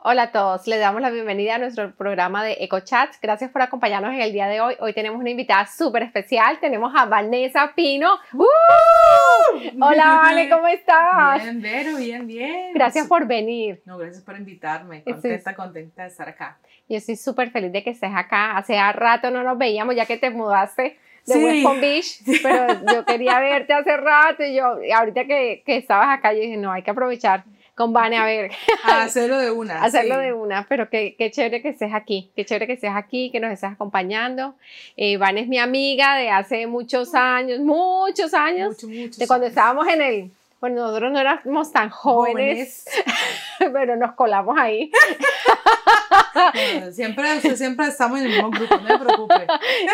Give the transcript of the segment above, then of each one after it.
Hola a todos, les damos la bienvenida a nuestro programa de EcoChats. Gracias por acompañarnos en el día de hoy. Hoy tenemos una invitada súper especial. Tenemos a Vanessa Pino. ¡Uh! Hola, Vale, ¿cómo estás? Bien, Vero, bien, bien. Gracias por venir. No, gracias por invitarme. Contenta, contenta de estar acá. Yo estoy súper feliz de que estés acá. Hace rato no nos veíamos ya que te mudaste de West Palm Beach, pero yo quería verte hace rato y yo, ahorita que, que estabas acá, yo dije, no, hay que aprovechar con Vane, a ver. hacerlo de una. hacerlo de una, pero qué, qué, chévere que estés aquí, qué chévere que estés aquí, que nos estés acompañando. Eh, Vane es mi amiga de hace muchos años, muchos años, de cuando estábamos en el, bueno, nosotros no éramos tan jóvenes, pero nos colamos ahí. siempre, siempre estamos en el mismo grupo, no me preocupe.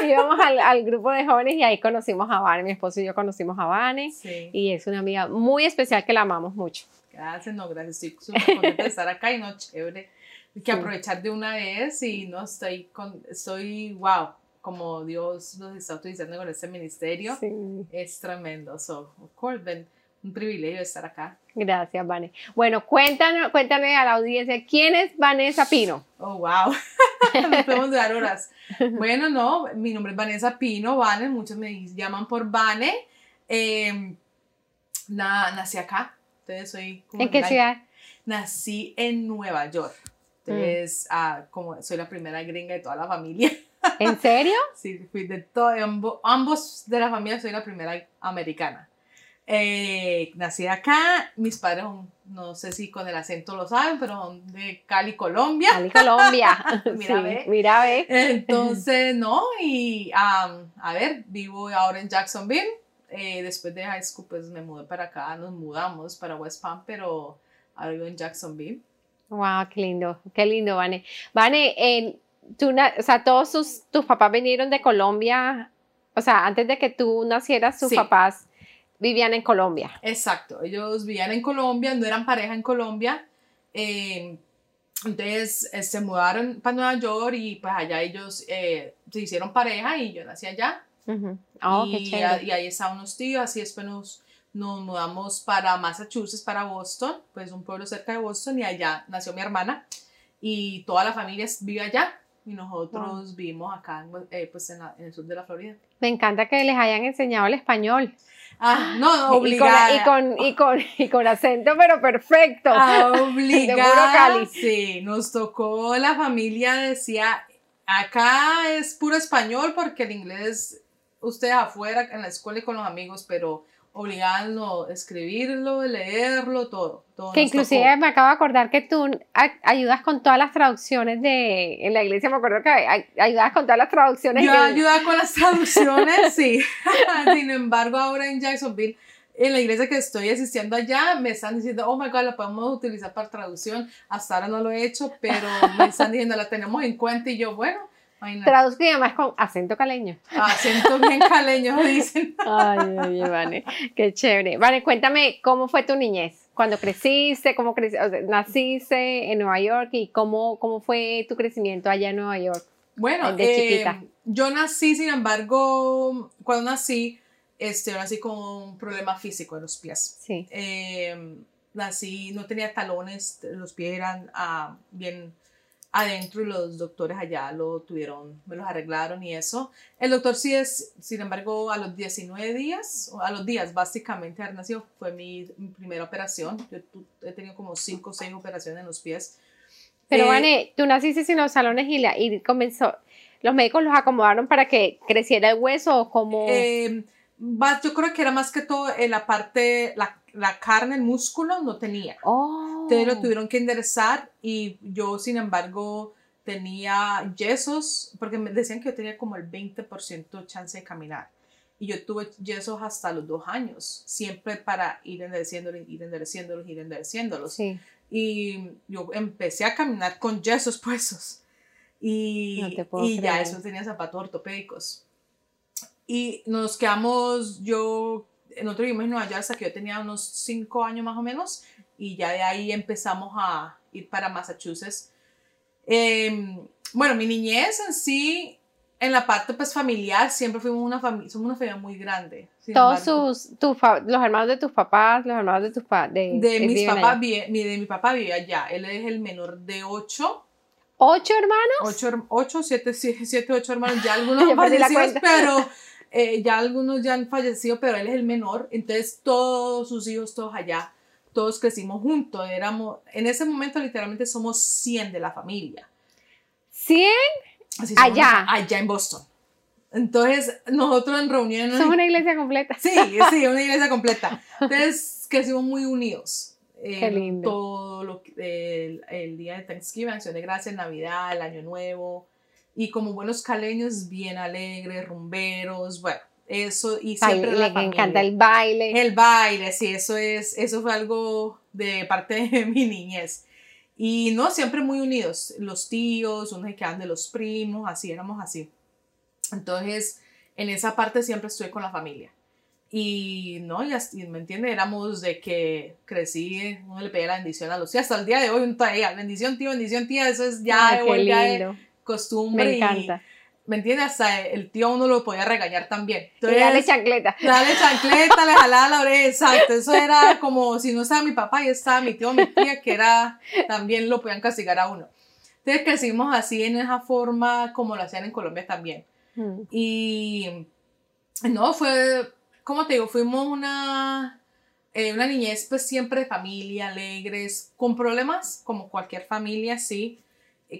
Íbamos al, al, grupo de jóvenes y ahí conocimos a Vane, mi esposo y yo conocimos a Vane, y es una amiga muy especial que la amamos mucho. Gracias, no, gracias. Estoy súper contenta de estar acá y no, chévere. Que aprovechar de una vez y no estoy con, estoy, wow, como Dios nos está utilizando con este ministerio. Es tremendo. So, of course, un privilegio estar acá. Gracias, Vane. Bueno, cuéntanos, cuéntame a la audiencia, ¿quién es Vanessa Pino? Oh, wow. Nos podemos dar horas. Bueno, no, mi nombre es Vanessa Pino, Vane, muchos me llaman por Vane. Eh, nací acá, entonces soy ¿En qué ciudad? Nací en Nueva York. Entonces, mm. ah, como soy la primera gringa de toda la familia. ¿En serio? sí, fui de todo, ambos de la familia soy la primera americana. Eh, nací acá, mis padres no sé si con el acento lo saben, pero son de Cali, Colombia. Cali, Colombia. mira, ve. Mira, ve. Entonces, no, y a ver, vivo ahora en Jacksonville eh, después de high school, pues me mudé para acá, nos mudamos para West Palm, pero ahora vivo en Jacksonville. Wow, qué lindo, qué lindo, Vane. Vane, eh, tú, o sea, todos tus papás vinieron de Colombia, o sea, antes de que tú nacieras, tus papás vivían en Colombia. Exacto, ellos vivían en Colombia, no eran pareja en Colombia. Eh, entonces se mudaron para Nueva York y pues allá ellos se hicieron pareja y yo nací allá. Oh, y, ahí estaban unos tíos, así después nos, nos mudamos para Massachusetts, para Boston, pues un pueblo cerca de Boston, y allá nació mi hermana, y toda la familia vive allá, y nosotros vivimos acá, eh, pues en, el sur de la Florida. Me encanta que les hayan enseñado el español. Ah, no, obligada. Y con, y con, y con, acento, pero perfecto. Ah, obligada. Sí, nos tocó, la familia decía, acá es puro español porque el inglés usted afuera en la escuela y con los amigos, pero obligando a escribirlo, leerlo, todo. todo que inclusive me acabo de acordar que tú ayudas con todas las traducciones de, en la iglesia me acuerdo que ayudas con todas las traducciones. Yo ayudo con las traducciones, sí. Sin embargo, ahora en Jacksonville, en la iglesia que estoy asistiendo allá, me están diciendo, oh my God, la podemos utilizar para traducción. Hasta ahora no lo he hecho, pero me están diciendo, la tenemos en cuenta y yo, bueno, Traduzco y además con acento caleño. Acento bien caleño, dicen. Ay, ay, vale. Qué chévere. Vale, cuéntame cómo fue tu niñez. Cuando creciste, cómo creciste, naciste en Nueva York y cómo, cómo fue tu crecimiento allá en Nueva York. Bueno, de chiquita. Eh, yo nací, sin embargo, cuando nací, este, nací con un problema físico en los pies. Sí. Eh, nací, no tenía talones, los pies eran ah, bien adentro y los doctores allá lo tuvieron, me los arreglaron y eso. El doctor sí es, sin embargo, a los 19 días, a los días básicamente haber nacido, fue mi, primera operación. Yo he tenido como 5 o 6 operaciones en los pies. Pero, eh, Vane, tú naciste sin los salones y, la, y comenzó, los médicos los acomodaron para que creciera el hueso o como... Eh, yo creo que era más que todo en la parte, la, la carne, el músculo no tenía. Oh. Entonces lo tuvieron que enderezar y yo, sin embargo, tenía yesos, porque me decían que yo tenía como el 20% chance de caminar. Y yo tuve yesos hasta los dos años, siempre para ir endereciéndolos, ir endereciéndolos, ir endereciéndolos. Sí. Y yo empecé a caminar con yesos puestos. Y, y ya eso tenía zapatos ortopédicos. Y nos quedamos, yo, nosotros vivimos en Nueva York hasta que yo tenía unos cinco años más o menos, y ya de ahí empezamos a ir para Massachusetts. Em, bueno, mi niñez en sí en la parte pues familiar siempre fuimos una familia, somos una familia muy grande. Todos sus, tus, los hermanos de tus papás, los hermanos de tus papás. De, de mis papás, de mi papá vive allá. Él es el menor de ocho. ¿Ocho hermanos? Ocho, ocho siete, siete, ocho hermanos. Ya algunos fallecido, pero eh, ya algunos ya han fallecido, pero él es el menor. Entonces todos sus hijos, todos allá, todos crecimos juntos. Éramos, en ese momento literalmente somos 100 de la familia. ¿100? allá. Allá en Boston. Entonces, nosotros en reuniones... Somos una iglesia completa. Sí, sí, una iglesia completa. Entonces, crecimos muy unidos. Qué lindo. Todo lo, el, el día de Thanksgiving, Acción de Gracias, Navidad, el Año Nuevo. Y como buenos caleños, bien alegres, rumberos, bueno, eso y siempre le encanta el baile. El baile, sí, eso es, eso fue algo de parte de mi niñez. Y no, siempre muy unidos, los tíos, unos que quedan de los primos, así éramos así. Entonces, en esa parte siempre estuve con la familia. Y no, ya, me entiende, éramos de que crecí, uno le pedía la bendición a los tíos, hasta el día de hoy, un tía, bendición tío, bendición tía, eso es ya, de, costumbre. Me encanta. ¿me entiendes? Hasta el tío uno lo podía regañar también. Entonces, dale chancleta. Dale chancleta, le jalaba la oreja, exacto. Eso era como si no estaba mi papá y estaba mi tío mi tía, que era, también lo podían castigar a uno. Entonces crecimos así en esa forma como lo hacían en Colombia también. Mm. Y no, fue, como te digo, fuimos una, eh, una niñez pues siempre de familia, alegres, con problemas como cualquier familia, sí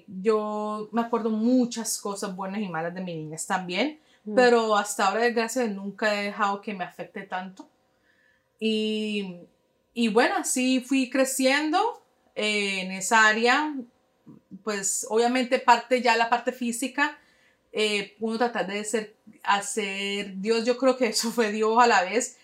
yo me acuerdo muchas cosas buenas y malas de mi niñez también, mm. pero hasta ahora, desgracia, nunca he dejado que me afecte tanto. Y, y bueno, así fui creciendo eh, en esa área, pues obviamente parte ya la parte física, eh, uno tratar de ser, hacer Dios, yo creo que eso fue Dios a la vez,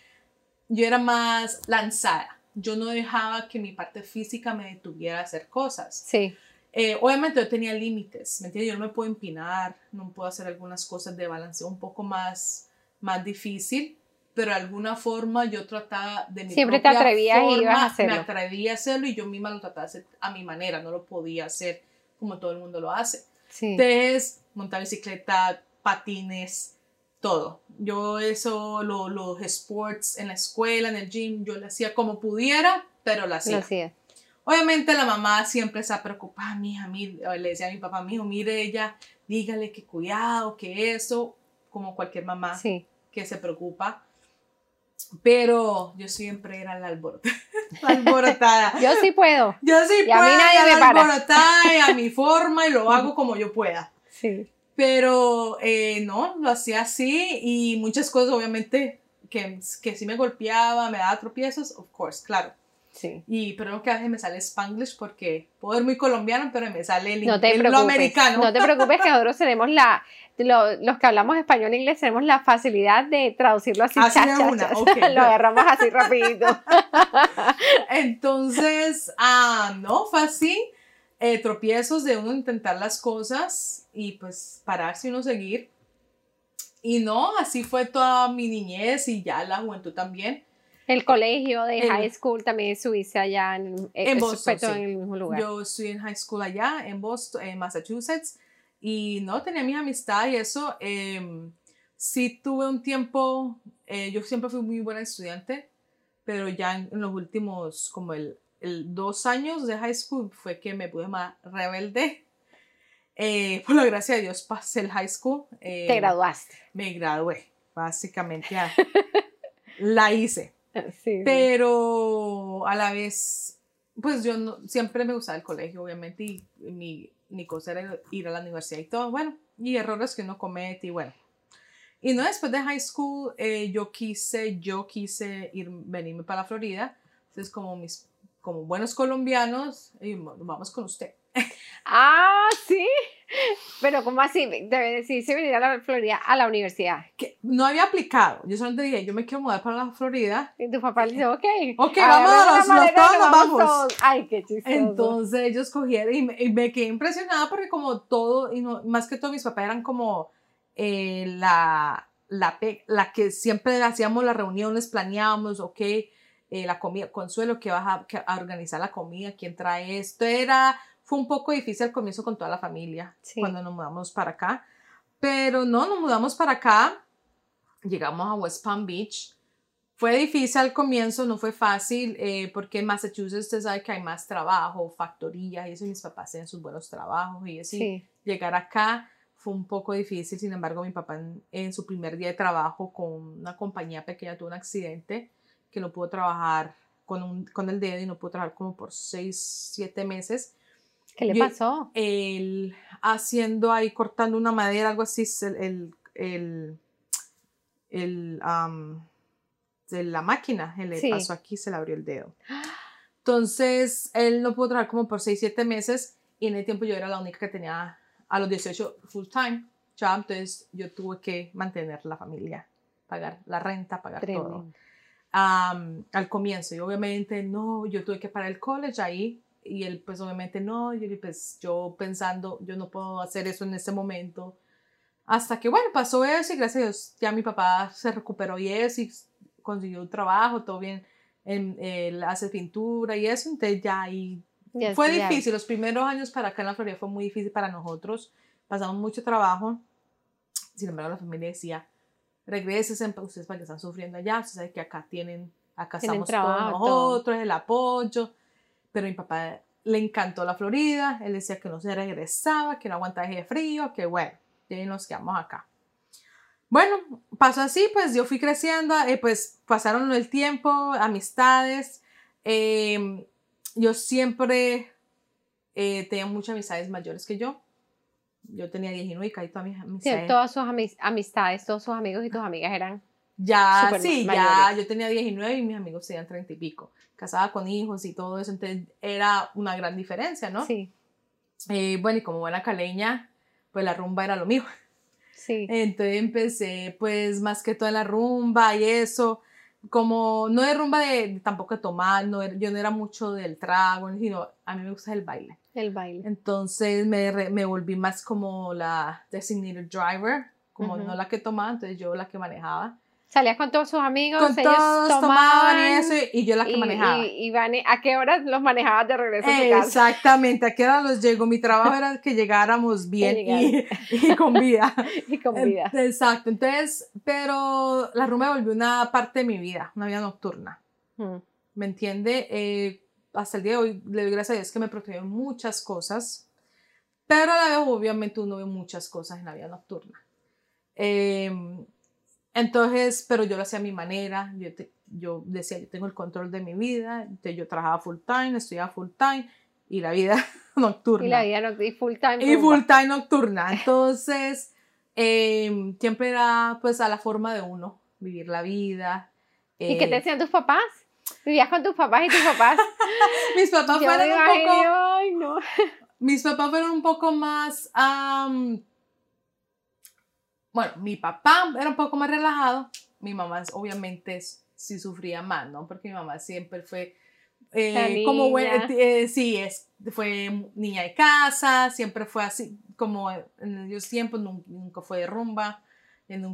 yo era más lanzada, yo no dejaba que mi parte física me detuviera a hacer cosas. Sí. Eh, obviamente yo tenía límites, ¿me entiendes? Yo no me puedo empinar, no puedo hacer algunas cosas de balanceo un poco más, más difícil, pero de alguna forma yo trataba de mi Siempre te atrevías y ibas a hacerlo. Me atrevía a hacerlo y yo misma lo trataba de hacer a mi manera, no lo podía hacer como todo el mundo lo hace. Sí. Entonces, montar bicicleta, patines, todo. Yo eso, los sports en la escuela, en el gym, yo lo hacía como pudiera, pero lo hacía. Lo hacía. Obviamente la mamá siempre está preocupada, mija, mira, le decía a mi papá, mijo, mire ella, dígale que cuidado, que eso, como cualquier mamá que se preocupa. Pero yo siempre era la alborotada. alborotada. yo sí puedo. Yo sí puedo. A mí nadie me para. alborotada y a mi forma y lo hago como yo pueda. Sí. Pero eh, no, lo hacía así y muchas cosas obviamente que, que sí me golpeaba, me daba tropiezos, of course, claro. Sí. Y pero que a veces me sale Spanglish porque puedo ser muy colombiano, pero me sale el, no te americano. No te preocupes que nosotros tenemos la, los que hablamos español e inglés tenemos la facilidad de traducirlo así. así una. Lo agarramos así rapidito. Entonces, ah, no, fue así. Eh, tropiezos de uno intentar las cosas y pues pararse y uno seguir. Y no, así fue toda mi niñez y ya la juventud también. El colegio de high school también estuviste allá en, en Boston. en el mismo lugar. Yo estuve en high school allá, en Boston, en Massachusetts, y no tenía mi amistad y eso. Eh, sí tuve un tiempo, eh, yo siempre fui muy buena estudiante, pero ya en, los últimos, como el, el, dos años de high school, fue que me pude más rebelde. Eh, por la gracia de Dios pasé el high school. Te graduaste. Me gradué, básicamente la hice. Pero a la vez, pues yo no, siempre me gustaba el colegio, obviamente, y mi, mi cosa era ir a la universidad y todo, bueno, y errores que uno comete, y bueno. Y no después de high school, eh, yo quise, yo quise ir, venirme para la Florida. Entonces, como mis, como buenos colombianos, vamos con usted. Ah, sí. Pero ¿cómo así? Debe decirse venir a la Florida a la universidad. Que no había aplicado. Yo solo te dije, yo me quiero mudar para la Florida. Y tu papá le dice, ok. Ok, vamos, los, todos nos vamos. Ay, qué chistoso. Entonces ellos cogieron y me, quedé impresionada porque como todo, y no, más que todo mis papás eran como eh, la, la, la que siempre hacíamos las reuniones, planeábamos, ok, eh, la comida, Consuelo, que vas a, a organizar la comida, quién trae esto. Era fue un poco difícil al comienzo con toda la familia cuando nos mudamos para acá, Pero no, nos mudamos para acá, llegamos a West Palm Beach. Fue difícil al comienzo, no fue fácil, eh, porque en Massachusetts usted sabe que hay más trabajo, factorías, y eso, mis papás tienen sus buenos trabajos, y así, llegar acá fue un poco difícil, sin embargo, mi papá en, su primer día de trabajo con una compañía pequeña tuvo un accidente que no pudo trabajar con, un, con el dedo y no pudo trabajar como por seis, siete meses. ¿Qué le pasó? Él haciendo ahí, cortando una madera, algo así, el, el, el, el de la máquina, él le pasó aquí, se le abrió el dedo. Entonces, él no pudo trabajar como por 6, 7 meses y en el tiempo yo era la única que tenía a los 18 full time ya entonces yo tuve que mantener la familia, pagar la renta, pagar todo. al comienzo, y obviamente no, yo tuve que parar el college ahí y él pues obviamente no, y pues yo pensando, yo no puedo hacer eso en ese momento. Hasta que bueno, pasó eso y gracias a Dios ya mi papá se recuperó y eso y consiguió un trabajo, todo bien, él hace pintura y eso, entonces ya ahí fue difícil, los primeros años para acá en la Florida fue muy difícil para nosotros, pasamos mucho trabajo, sin embargo la familia decía, regresen ustedes para que están sufriendo allá, ustedes saben que acá tienen, acá estamos todos nosotros, el apoyo, pero mi papá le encantó la Florida, él decía que no se regresaba, que no aguantaba el frío, que bueno, y nos quedamos acá. Bueno, pasó así, pues yo fui creciendo, eh, pues pasaron el tiempo, amistades. Em, yo siempre eh, tenía muchas amistades mayores que yo. Yo tenía 19 y caí todas mis amistades. Sí, todas sus amistades, todos sus amigos y tus amigas eran. Ya, sí, ya, yo tenía 19 y mis amigos tenían 30 y pico. Casada con hijos y todo eso, entonces era una gran diferencia, ¿no? Sí. Eh, bueno, y como buena caleña, pues la rumba era lo mío. Entonces empecé pues más que toda la rumba y eso, como no de rumba de, tampoco de tomar, no, yo no era mucho del trago, sino a mí me gusta el baile. El baile. Entonces me, me volví más como la designated driver, como no la que tomaba, entonces yo la que manejaba. Salías con todos sus amigos, con ellos todos tomaban, y eso, y, yo la que manejaba. Y, y ¿a qué hora los manejabas de regreso a tu casa? Exactamente, ¿a qué hora los llegó? Mi trabajo era que llegáramos bien y, y, con vida. y con vida. Exacto, entonces, pero la rumba volvió una parte de mi vida, una vida nocturna. Hmm. ¿Me entiende? Eh, hasta el día de hoy le doy gracias a Dios que me protegió muchas cosas, pero a la vez obviamente uno ve muchas cosas en la vida nocturna. Eh, entonces, pero yo lo hacía a mi manera, yo, yo decía, yo tengo el control de mi vida, entonces yo trabajaba full time, estudiaba full time y la vida nocturna. Y la vida nocturna, full time. Y full time nocturna. Entonces, em, siempre era pues a la forma de uno, vivir la vida. ¿Y qué te eh, decían tus papás? ¿Vivías con tus papás y tus papás? mis papás fueron un poco... Ay, no. mis papás fueron un poco más bueno, mi papá era un poco más relajado, mi mamá obviamente sí sufría más, ¿no? Porque mi mamá siempre fue eh, como buena, eh, sí, es, fue niña de casa, siempre fue así, como en aquellos tiempos nunca, fue de rumba,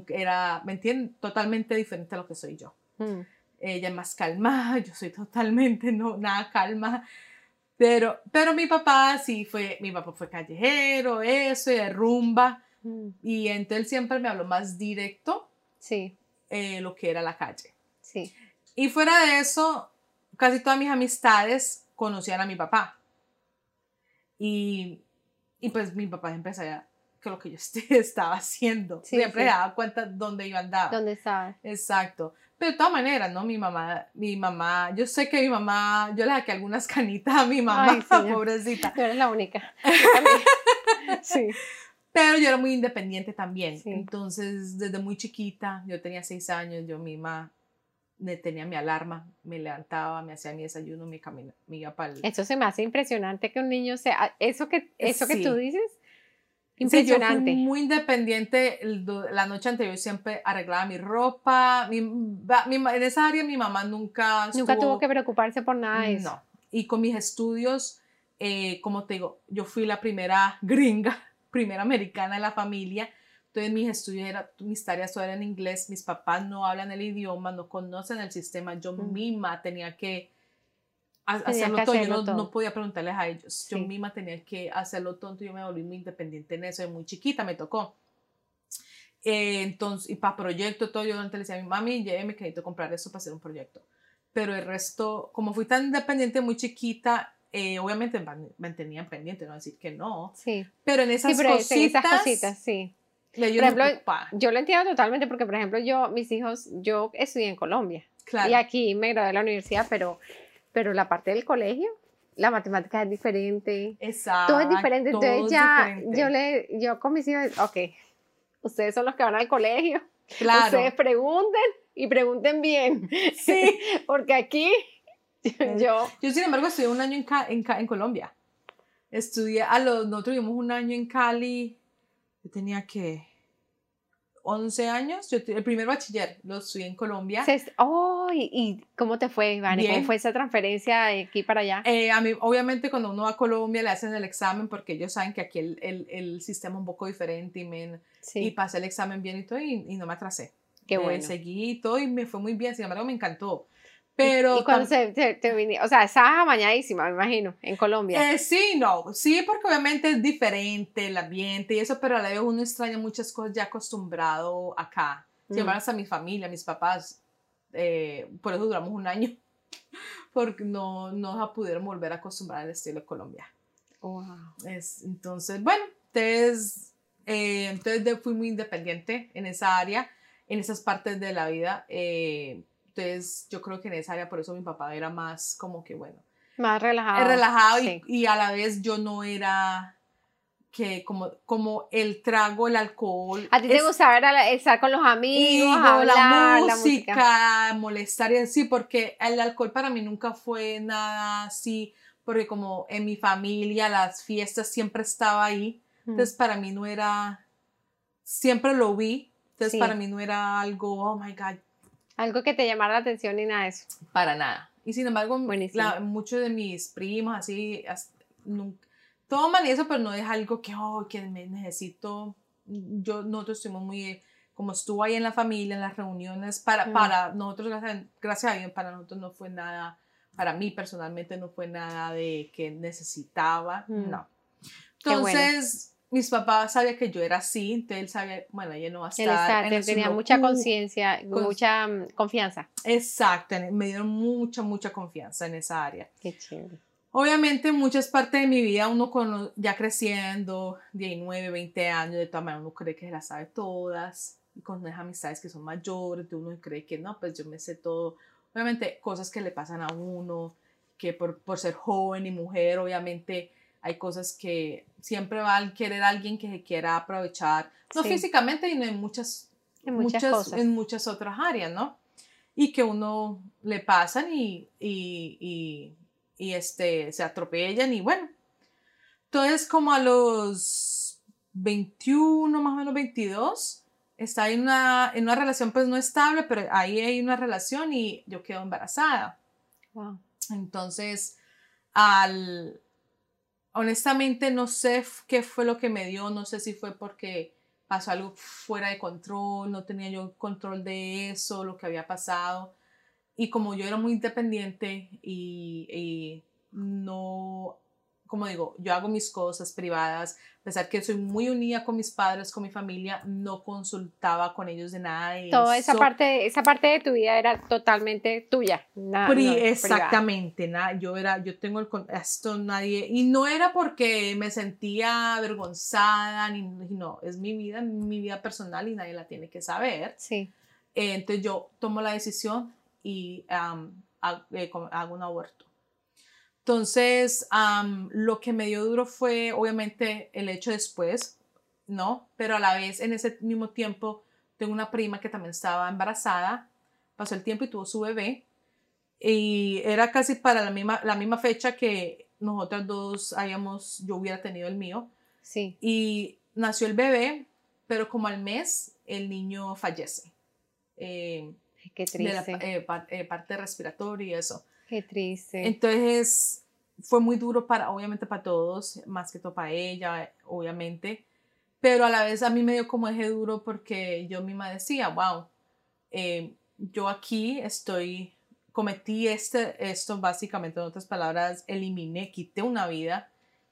era, ¿me entienden? Totalmente diferente a lo que soy yo. Mm. Ella es más calmada, yo soy totalmente no, nada calma. Pero, pero mi papá sí fue, mi papá fue callejero, eso, de rumba. Y entonces él siempre me habló más directo. Sí. Eh, lo que era la calle. Sí. Y fuera de eso, casi todas mis amistades conocían a mi papá. Y, y pues mi papá empezó a que lo que yo estaba haciendo. Siempre sí. daba cuenta dónde iba a andar. ¿Dónde estaba? Exacto. Pero de todas maneras, ¿no? Mi mamá, mi mamá, yo sé que mi mamá, yo le saqué algunas canitas a mi mamá, pobrecita. Tú eres la única. sí. Pero yo era muy independiente también. Entonces, desde muy chiquita, yo tenía seis años, yo misma me tenía mi alarma, me levantaba, me hacía mi desayuno, mi camino, me iba para Eso se me hace impresionante que un niño sea, eso que, eso que tú dices, impresionante. Sí, yo fui muy independiente, la noche anterior siempre arreglaba mi ropa, mi, en esa área mi mamá nunca... Nunca tuvo que preocuparse por nada de eso. No, y con mis estudios, eh, como te digo, yo fui la primera gringa primera americana de la familia. Entonces mis estudios, era, mis tareas todas eran en inglés, mis papás no hablan el idioma, no conocen el sistema, yo misma tenía que hacerlo, todo. yo no, podía preguntarles a ellos, yo misma tenía que hacerlo todo, yo me volví muy independiente en eso, de muy chiquita me tocó. Eh, entonces, y para proyecto, todo, yo antes le decía a mi mami, lléveme que necesito comprar eso para hacer un proyecto. Pero el resto, como fui tan independiente, muy chiquita, eh, obviamente me mantenía pendiente, no decir que no. Sí. Pero en esas, cositas, esas cositas, sí. por ejemplo, yo lo entiendo totalmente porque, por ejemplo, yo, mis hijos, yo estudié en Colombia. Claro. Y aquí me gradué de la universidad, pero, pero la parte del colegio, la matemática es diferente. Exacto. Todo es diferente. Entonces ya, yo le, yo con mis hijos, ok, ustedes son los que van al colegio. Claro. Ustedes pregunten y pregunten bien. Sí. porque aquí yo... Yo, sin embargo, estudié un año en, en, Colombia. Estudié, a los, nosotros tuvimos un año en Cali, yo tenía que 11 años, yo, el primer bachiller lo estudié en Colombia. Oh, ¿y, cómo te fue, Iván? ¿Cómo fue esa transferencia de aquí para allá? Eh, a mí, obviamente, cuando uno va a Colombia le hacen el examen porque ellos saben que aquí el, el, el sistema es un poco diferente y, me, y pasé el examen bien y todo y, y no me atrasé. Qué eh, bueno. seguí y todo y me fue muy bien, sin embargo me encantó. Pero. ¿Y cuando se, te, O sea, estaba amañadísima, me imagino, en Colombia. Eh, sí, no. Sí, porque obviamente es diferente el ambiente y eso, pero a la vez uno extraña muchas cosas ya acostumbrado acá. Si mm. a mi familia, mis papás, eh, por eso duramos un año, porque no nos pudieron volver a acostumbrar al estilo de Colombia. Wow. Es, entonces, bueno, entonces, eh, entonces fui muy independiente en esa área, en esas partes de la vida. Eh, entonces, yo creo que en esa área, por eso mi papá era más como que, bueno. Más relajado. relajado y, a la vez yo no era que como, como el trago, el alcohol. ¿A ti te gustaba estar con los amigos, hablar, la música, molestar y así? Porque el alcohol para mí nunca fue nada así, porque como en mi familia las fiestas siempre estaba ahí, entonces para mí no era, siempre lo vi, entonces para mí no era algo, oh my God, algo que te llamara la atención y nada de eso. Para nada. Y sin embargo, muchos de mis primos así, toman y eso, pero no es algo que, oh, que me necesito. Yo, nosotros estuvimos muy, como estuvo ahí en la familia, en las reuniones, para, para nosotros, gracias, a Dios, para nosotros no fue nada, para mí personalmente no fue nada de que necesitaba, no. Entonces, mis papás sabían que yo era así, entonces él sabía, bueno, ella no va a estar. Él tenía mucha conciencia, mucha mm, confianza. Exacto, me dieron mucha, mucha confianza en esa área. Qué chévere. Obviamente, muchas partes de mi vida, uno con, ya creciendo, 19, 20 años, de todas maneras, uno cree que se las sabe todas, y con las amistades que son mayores, uno cree que no, pues yo me sé todo. Obviamente, cosas que le pasan a uno, que por, por ser joven y mujer, obviamente hay cosas que siempre va a querer alguien que se quiera aprovechar, no físicamente, sino en muchas, en muchas, en muchas otras áreas, ¿no? Y que uno le pasan y, y, y, este, se atropellan y bueno. Entonces, como a los 21, más o menos 22, está en una, en una relación pues no estable, pero ahí hay una relación y yo quedo embarazada. Wow. Entonces, al, honestamente no sé qué fue lo que me dio, no sé si fue porque pasó algo fuera de control, no tenía yo control de eso, lo que había pasado. Y como yo era muy independiente y, y no como digo, yo hago mis cosas privadas, a pesar que soy muy unida con mis padres, con mi familia, no consultaba con ellos de nada. De Toda esa parte, esa parte de tu vida era totalmente tuya. Nada, exactamente, nada, yo era, yo tengo el, esto nadie, y no era porque me sentía avergonzada, ni, no, es mi vida, mi vida personal y nadie la tiene que saber. Sí. entonces yo tomo la decisión y eh, hago un aborto. Entonces, lo que me dio duro fue obviamente el hecho después, ¿no? Pero a la vez, en ese mismo tiempo, tengo una prima que también estaba embarazada, pasó el tiempo y tuvo su bebé, y era casi para la misma, la misma fecha que nosotras dos hayamos, yo hubiera tenido el mío. Sí. Y nació el bebé, pero como al mes, el niño fallece. Eh, Qué triste. De la eh, parte respiratoria y eso. Qué triste. Entonces fue muy duro para, obviamente para todos, más que todo para ella, obviamente, pero a la vez a mí me dio como eje duro porque yo misma decía, wow, eh, yo aquí estoy, cometí este, esto básicamente, en otras palabras, eliminé, quité una vida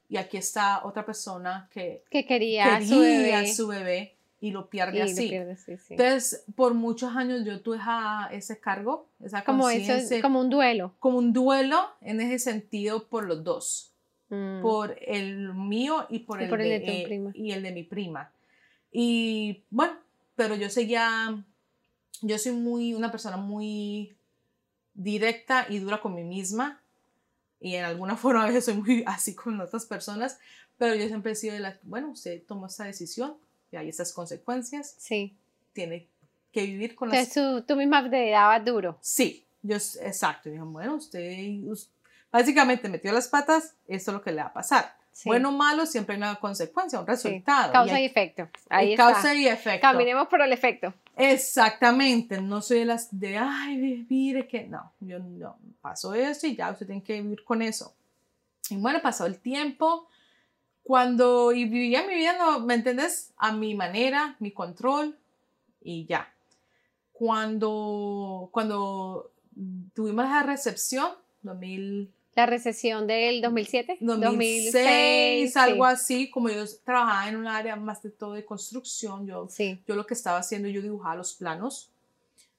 y aquí está otra persona que, que quería, su, bebé. su bebé y lo pierde Y lo así. pierdes, sí, sí. Entonces, por muchos años yo tuve ese cargo, esa como eso, como un duelo. como un duelo en ese sentido por los dos, Mm. por el mío y por, Y el, por el de, de tu prima. y el de mi prima. Y bueno, pero yo seguía, yo soy muy, una persona muy directa y dura con mí misma y en alguna forma a veces soy muy así con otras personas, pero yo siempre he sido de la, bueno, usted tomó esta decisión y hay estas consecuencias, Sí. tiene que vivir con las Entonces tú, tú misma te dabas duro. Sí, yo, exacto. Dijo, bueno, usted us- básicamente metió las patas, esto es lo que le va a pasar. Sí. Bueno o malo, siempre hay una consecuencia, un Sí. resultado. Causa y, hay- efecto. Ahí está. causa y efecto. Caminemos por el efecto. Exactamente, no soy de las de, ay, mire que no, yo no, pasó esto y ya usted tiene que vivir con eso. Y bueno, pasó el tiempo, cuando y vivía mi vida, no, ¿me entiendes? A mi manera, mi control y ya. Cuando, cuando tuvimos la recepción, 2000, La recesión del 2007. 2006, algo sí. así, como yo trabajaba en un área más de todo de construcción, yo Sí. yo lo que estaba haciendo, yo dibujaba los planos.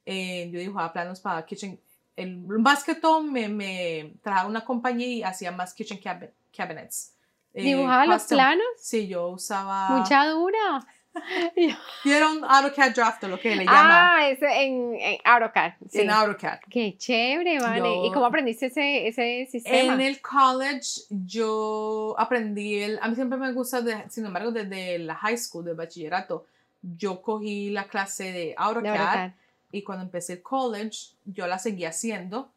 eh, yo dibujaba planos para kitchen. El, más que todo me, me trabajaba una compañía y hacía más kitchen cabi- cabinets. Eh, ¿Dibujaba los planos? Sí, yo usaba. Mucha dura. Un AutoCAD draft, lo que le llama. Ah, ese en, en AutoCAD. Sí. En AutoCAD. Qué chévere, vale. Yo- ¿Y cómo aprendiste ese, ese sistema? En el college yo aprendí, el, a mí siempre me gusta, de- sin embargo, desde la high school, de bachillerato, yo cogí la clase de De AutoCAD AutoCAD. y cuando empecé el college yo la seguí haciendo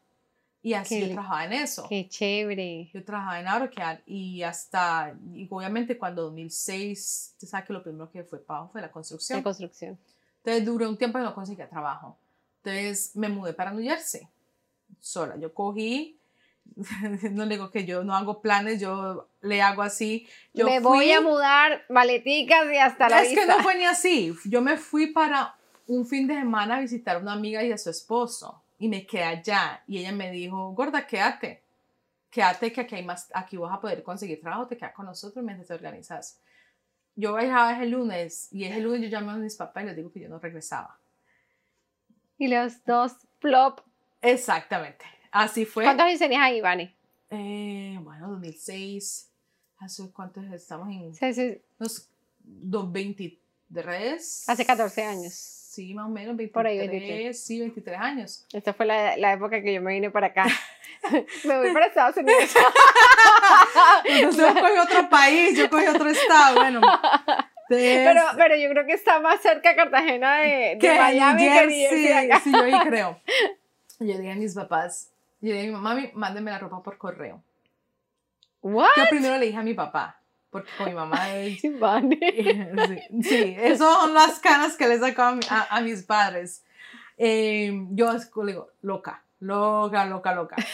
y así Qué yo trabajaba en eso. Qué chévere. Yo trabajaba en AutoCAD y hasta, y obviamente cuando 2006, tú sabes que lo primero que fue abajo fue la construcción. construcción. Entonces duré un tiempo y no conseguía trabajo. Entonces me mudé para New Jersey, sola. Yo cogí, no digo que yo no hago planes, yo le hago así. Yo Me voy fui- a mudar, maleticas y hasta la es vista. que no fue ni así. Yo me fui para un fin de semana a visitar a una amiga y a su esposo y me quedé allá y ella me dijo, gorda, quédate, quédate que aquí, hay más, aquí vas a poder conseguir trabajo, te quedas con nosotros mientras te organizas. Yo viajaba ese lunes y ese lunes yo llamé a mis papás y les digo que yo no regresaba. Y los dos, plop. Exactamente, así fue. ¿Cuántos años tenías ahí, Vane? Eh, bueno, 2006, ¿hace cuántos estamos en? Ese- Unos dos- 23. Hace 14 años. Sí, más o menos, 23. Por ahí, 23. Sí, 23 años. Esta fue la, la época que yo me vine para acá. me voy para Estados Unidos. Entonces yo cogí otro país, yo cogí otro estado, bueno. Entonces, pero, pero yo creo que está más cerca Cartagena de, de Miami que acá. sí, yo ahí creo. Yo dije a mis papás, yo le dije a mi mamá, "Mami, mándeme la ropa por correo. ¿What? Yo primero le dije a mi papá, porque con mi mamá es... Vane. Sí, sí, esas son las canas que le sacó a, mi- a- a mis padres. Eh, yo le digo, loca, loca, loca, loca.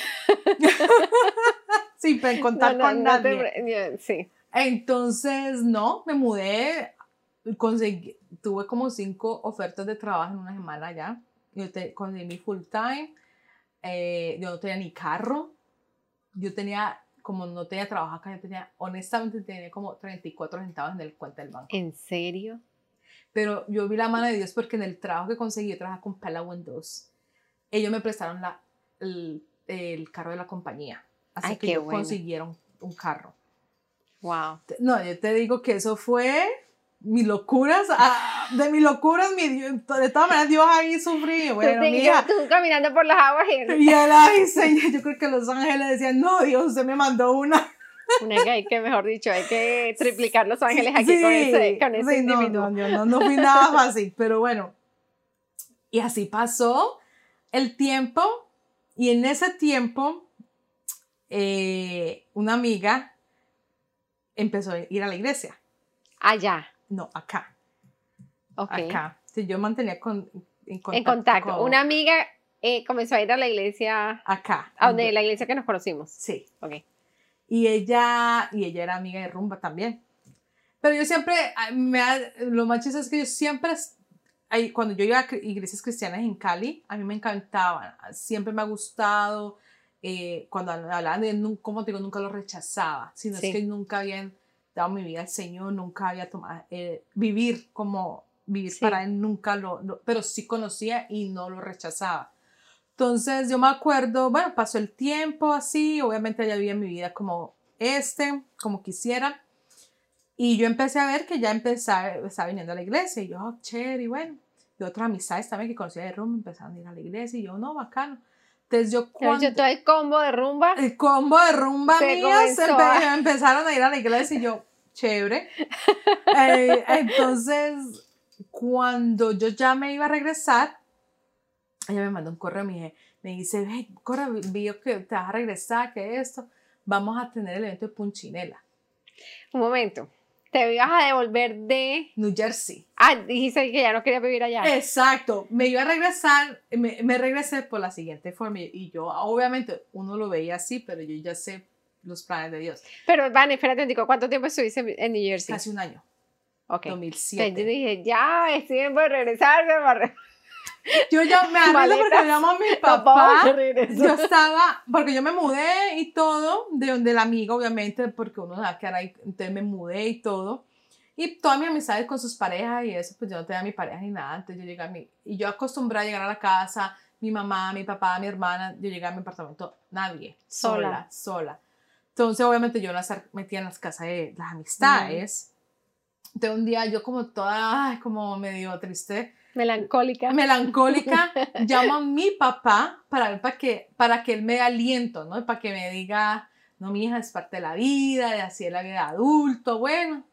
Sin contar No, no, con no te nadie. yo- sí. Entonces, no, me mudé, conseguí, tuve como cinco ofertas de trabajo en una semana ya. Yo te, conseguí mi full time, eh, yo no tenía ni carro, yo tenía, como no tenía trabajo acá, yo tenía, honestamente tenía como 34 centavos en el cuenta del banco. ¿En serio? Pero yo vi la mano de Dios porque en el trabajo que conseguí, yo trabajaba con Pella Windows. Ellos me prestaron la, el, el carro de la compañía. Así Ay, que ellos bueno. consiguieron un carro. Wow. No, yo te digo que eso fue mis locuras. ah, de mis locuras, mi de todas maneras, Dios ahí sufrió. Bueno, tú, mira. tú caminando por las aguas y Y él, ay, Señor, yo creo que los ángeles decían, no, Dios, usted me mandó una. una que hay que, mejor dicho, hay que triplicar los ángeles aquí Sí, con ese, con ese sí, no, individuo. no, yo no, no fui nada fácil, pero bueno. Y así pasó el tiempo, y en ese tiempo, eh, una amiga empezó a ir a la iglesia. Allá. No, acá, Ok. acá. Sí, yo mantenía con, en contacto. En contacto. con- Una amiga eh, comenzó a ir a la iglesia, Acá. a donde la iglesia que nos conocimos. Sí. Ok. Y ella, y ella era amiga de Rumba también. Pero yo siempre, me lo más chistoso es que yo siempre, cuando yo iba a iglesias cristianas en Cali, a mí me encantaban, siempre me ha gustado, eh, cuando hablaban de, como te digo, nunca lo rechazaba, sino Sí. es que nunca habían dado mi vida al Señor, nunca había tomado, eh, vivir como vivir para él, nunca lo, pero sí conocía y no lo rechazaba. Entonces yo me acuerdo, bueno, pasó el tiempo así, obviamente ya vivía mi vida como este, como quisiera. Y yo empecé a ver que ya empezaba, estaba viniendo a la iglesia y yo, oh, chévere, y bueno. Y otras amistades también que conocía de rumba empezaron a ir a la iglesia y yo, no, bacano. Entonces yo cuando... todo el combo de rumba. El combo de rumba mías empezaron a ir a la iglesia y yo, chévere. Eh, entonces, cuando yo ya me iba a regresar, ella me mandó un correo, me, me dice, hey, corre, vi que te vas a regresar, que esto, vamos a tener el evento de Punchinela. Un momento, te ibas a devolver de... New Jersey. Ah, dijiste que ya no quería vivir allá. Exacto, me iba a regresar, me, me regresé por la siguiente forma y yo, obviamente, uno lo veía así, pero yo ya sé los planes de Dios. Pero, Van, espérate, digo, ¿cuánto tiempo estuviste en New Jersey? Casi un año. Ok. 2007. Entonces yo dije, ya, es tiempo de regresarme. Yo ya me arreglo porque llamo a mi papá. yo estaba, porque yo me mudé y todo, de donde el amigo, obviamente, porque uno va a quedar ahí, entonces me mudé y todo. Y todas mis amistades con sus parejas y eso, pues yo no tenía mi pareja ni nada. Entonces yo llegué a mi, y yo acostumbré a llegar a la casa, mi mamá, mi papá, mi hermana, yo llegué a mi apartamento, nadie, sola, sola. Entonces, obviamente, yo las metía en las casas de las amistades. de un día yo como toda, como medio triste. Melancólica. Melancólica. llamo a mi papá para para que, para que él me dé aliento, ¿no? Para que me diga, no, mi hija es parte de la vida, de así es la vida de adulto, bueno.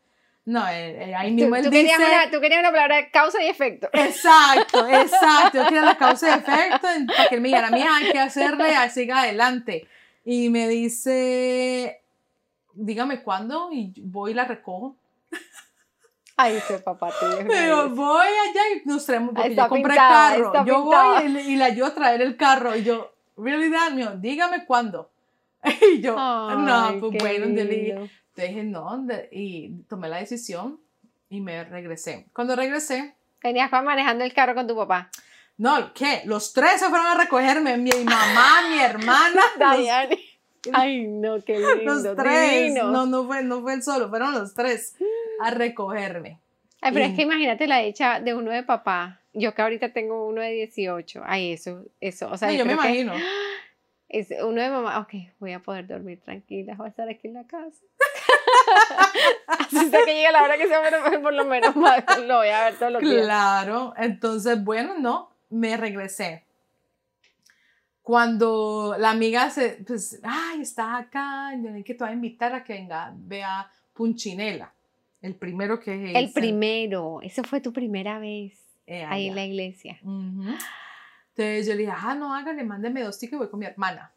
No, eh, eh, ahí mismo él tú dice... Querías una, tú querías una palabra causa y efecto. Exacto, exacto. Yo quería la causa y efecto para que él me dijera, mija, hay que hacerle, siga adelante y me dice, dígame cuándo y voy y la recojo. Ay, ese papá tío. Pero voy allá y nos traemos, porque yo compré carro. Yo voy y, le ayudo a traer el carro y yo, realidad, mío, dígame cuándo. Y yo, no, pues bueno, le dije, no, y tomé la decisión y me regresé. Cuando regresé... Tenías manejando el carro con tu papá. No, ¿qué? Los tres se fueron a recogerme, mi mamá, mi hermana. Ay, no, qué lindo. Los tres. No, no fue, no fue el solo, fueron los tres a recogerme. Ay, pero es que imagínate la hecha de uno de papá. Yo que ahorita tengo uno de 18. Ay, eso, eso. O sea, yo, me imagino. Es uno de mamá, ok, voy a poder dormir tranquila, voy a estar aquí en la casa. Así que llegue la hora que sea, pero por lo menos lo voy a ver todo lo que Claro, entonces, bueno, no, me regresé. Cuando la amiga se, pues, ay, está acá, que te voy a invitar a que venga, vea Punchinela, el primero que es. El primero, eso fue tu primera vez eh, ahí en la iglesia. Entonces yo le dije, ah, no, hágale, mándeme dos tickets y voy con mi hermana.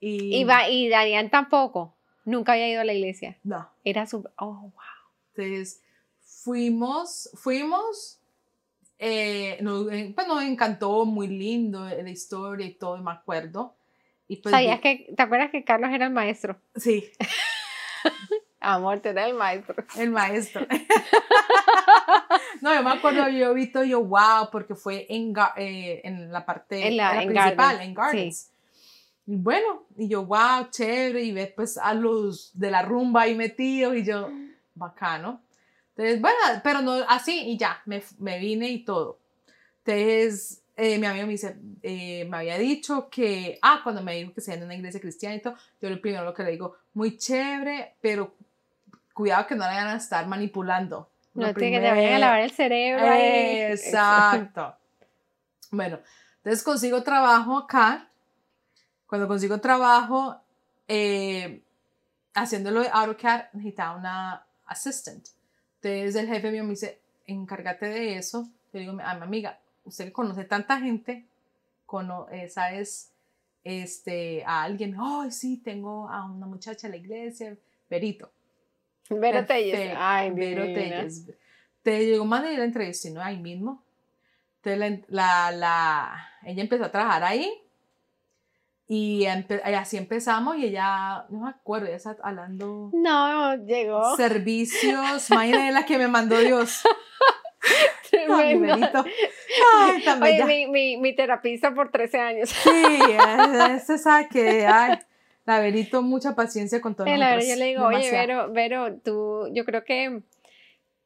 Y, va, y Darian tampoco, nunca había ido a la iglesia. No. Era su, oh, wow. Entonces fuimos, fuimos eh, nos, eh, pues nos encantó, muy lindo eh, la historia y todo, me acuerdo. Y pues, ¿Sabías que, te acuerdas que Carlos era el maestro? Sí. Amor, te era el maestro. El maestro. no, yo me acuerdo, yo he visto, yo, wow, porque fue en, eh, en la parte en la, principal, en Gardens. Y bueno, y yo, wow, chévere, y ves pues a los de la rumba ahí metidos, y yo, bacano. Entonces, bueno, pero no así y ya, me, me vine y todo. Entonces, eh, mi amigo me dice, eh, me había dicho que, ah, cuando me dijo que se en una iglesia cristiana y todo, yo lo primero lo que le digo, muy chévere, pero cuidado que no le vayan a estar manipulando. No te, que te vayan a lavar el cerebro. Exacto. bueno, entonces consigo trabajo acá. Cuando consigo trabajo, eh, haciéndolo de AutoCAD, necesitaba una assistant. Entonces el jefe mío me dice, encárgate de eso. Yo digo, a mi amiga, usted que conoce tanta gente, ¿sabes? Este, a alguien, ay, sí, tengo a una muchacha en la iglesia, Verito. Vero Telles. Ay, Vero Telles. Te llegó más de la entrevista, ¿no? Ahí mismo. Entonces la, la, ella empezó a trabajar ahí y, así empezamos y ella, no me acuerdo, ella está hablando. No, llegó. Servicios, imagínate la que me mandó Dios. Tremendo. Ay, Oye, mi, mi, mi, terapista por 13 años. Sí, ese sabe que, ay, la Verito, mucha paciencia con todo el Yo le digo, oye, Vero, Vero, tú, yo creo que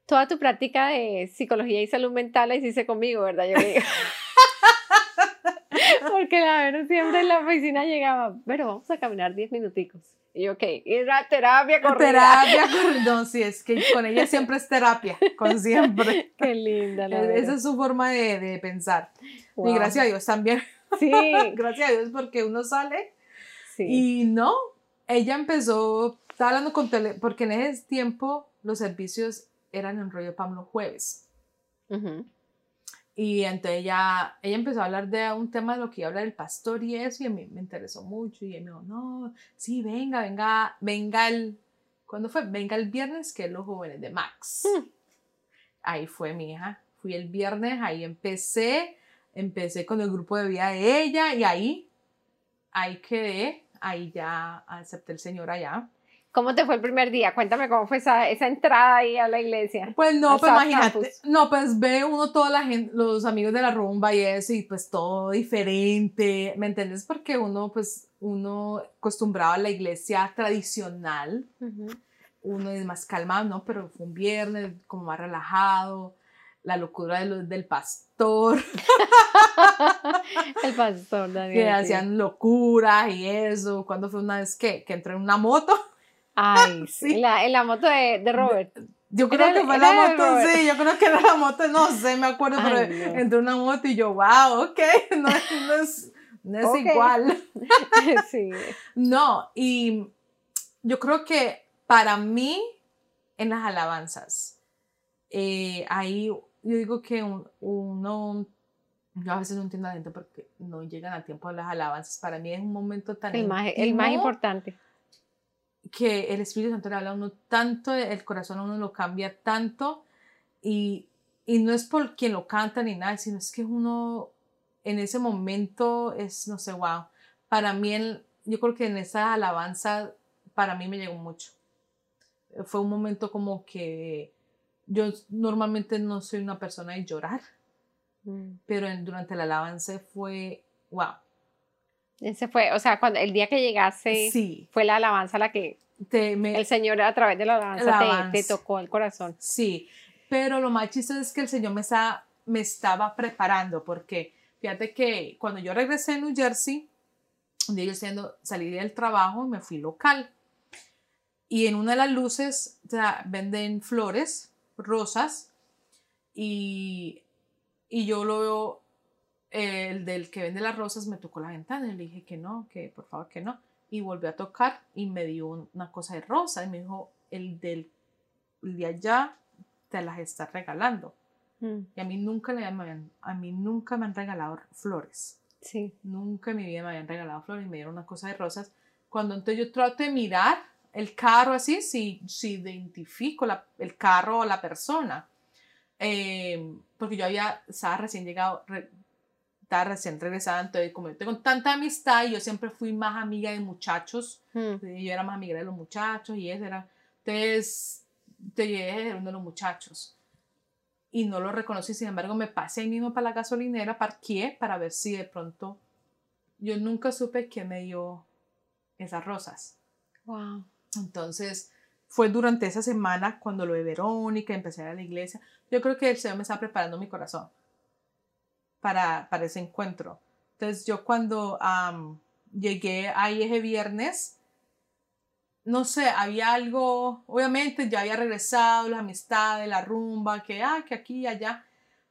toda tu práctica de psicología y salud mental la hiciste conmigo, ¿verdad? Yo digo. Porque la verdad siempre en la oficina llegaba, pero vamos a caminar 10 minuticos. Y yo, ok, y la terapia corrida. Terapia corrida. No, sí, es que con ella siempre es terapia, con siempre. Qué linda, la Esa es su forma de, de pensar. Y gracias a Dios también. Sí. gracias a Dios porque uno sale. Sí. Y no, ella empezó, estaba hablando con tele, porque en ese tiempo los servicios eran en rollo PAM los jueves. Y entonces ella, ella empezó a hablar de un tema de lo que iba a hablar el pastor y eso, y a mí me interesó mucho. Y ella me dijo, no, sí, venga, venga, venga el, ¿cuándo fue? Venga el viernes, que es los jóvenes de Max. Mm. Ahí fue mi hija. Fui el viernes, ahí empecé, empecé con el grupo de vida de ella y ahí, ahí quedé, ahí ya acepté el Señor allá. ¿Cómo te fue el primer día? Cuéntame cómo fue esa, esa entrada ahí a la iglesia. Pues no, pues imagínate. No, pues ve uno toda la gente, los amigos de la rumba y eso, y pues todo diferente, ¿me entiendes? Porque uno, pues, uno acostumbrado a la iglesia tradicional, uno es más calmado, ¿no? Pero fue un viernes como más relajado, la locura de del pastor. el pastor, Daniel. Que hacían locuras y eso. Cuando fue una vez que, que entré en una moto. Ay, sí. En la, en la moto de, de Robert. Yo creo que fue la moto, sí, yo creo que era la moto, no sé, me acuerdo, pero entré una moto y yo, wow, ok, no, no es, no es igual. sí. No, y yo creo que para mí, en las alabanzas, eh, ahí yo digo que uno, yo a veces no entiendo a la gente porque no llegan a tiempo las alabanzas. Para mí es un momento tan el más, el más importante que el Espíritu Santo le habla a uno tanto, el corazón a uno lo cambia tanto y, y no es por quien lo canta ni nada, sino es que uno en ese momento es, no sé, wow. Para mí, yo creo que en esa alabanza, para mí me llegó mucho. Fue un momento como que yo normalmente no soy una persona de llorar, mm. pero durante la alabanza fue, wow ese fue, o sea, cuando el día que llegaste, sí. fue la alabanza la que el Señor a través de la alabanza, Te, tocó el corazón. Sí, pero lo más chistoso es que el Señor me, está, me estaba preparando, porque fíjate que cuando yo regresé a New Jersey, un día yo siendo, salí del trabajo, me fui local. Y en una de las luces o sea, venden flores, rosas, y, y yo lo veo el del que vende las rosas me tocó la ventana y le dije que no, que por favor que no. Y volvió a tocar y me dio una cosa de rosa y me dijo, el del de allá te las está regalando. Mm. Y a mí nunca le a mí nunca me han regalado flores. Sí. Nunca en mi vida me habían regalado flores y me dieron una cosa de rosas. Cuando entonces yo trato de mirar el carro así, si, si identifico la, el carro o la persona. Eh, porque yo había, estaba recién llegado, estaba recién regresada, entonces como yo tengo tanta amistad y yo siempre fui más amiga de muchachos, hmm. yo era más amiga de los muchachos y eso era, entonces te llegué uno de los muchachos y no lo reconocí, sin embargo me pasé ahí mismo para la gasolinera, parqué para ver si de pronto, yo nunca supe que me dio esas rosas. Wow. Entonces fue durante esa semana cuando lo de Verónica, empecé a ir a la iglesia, yo creo que el Señor me estaba preparando mi corazón para, para ese encuentro. Entonces yo cuando llegué ahí ese viernes, no sé, había algo, obviamente ya había regresado, la amistad, la rumba, que, ah, que aquí y allá,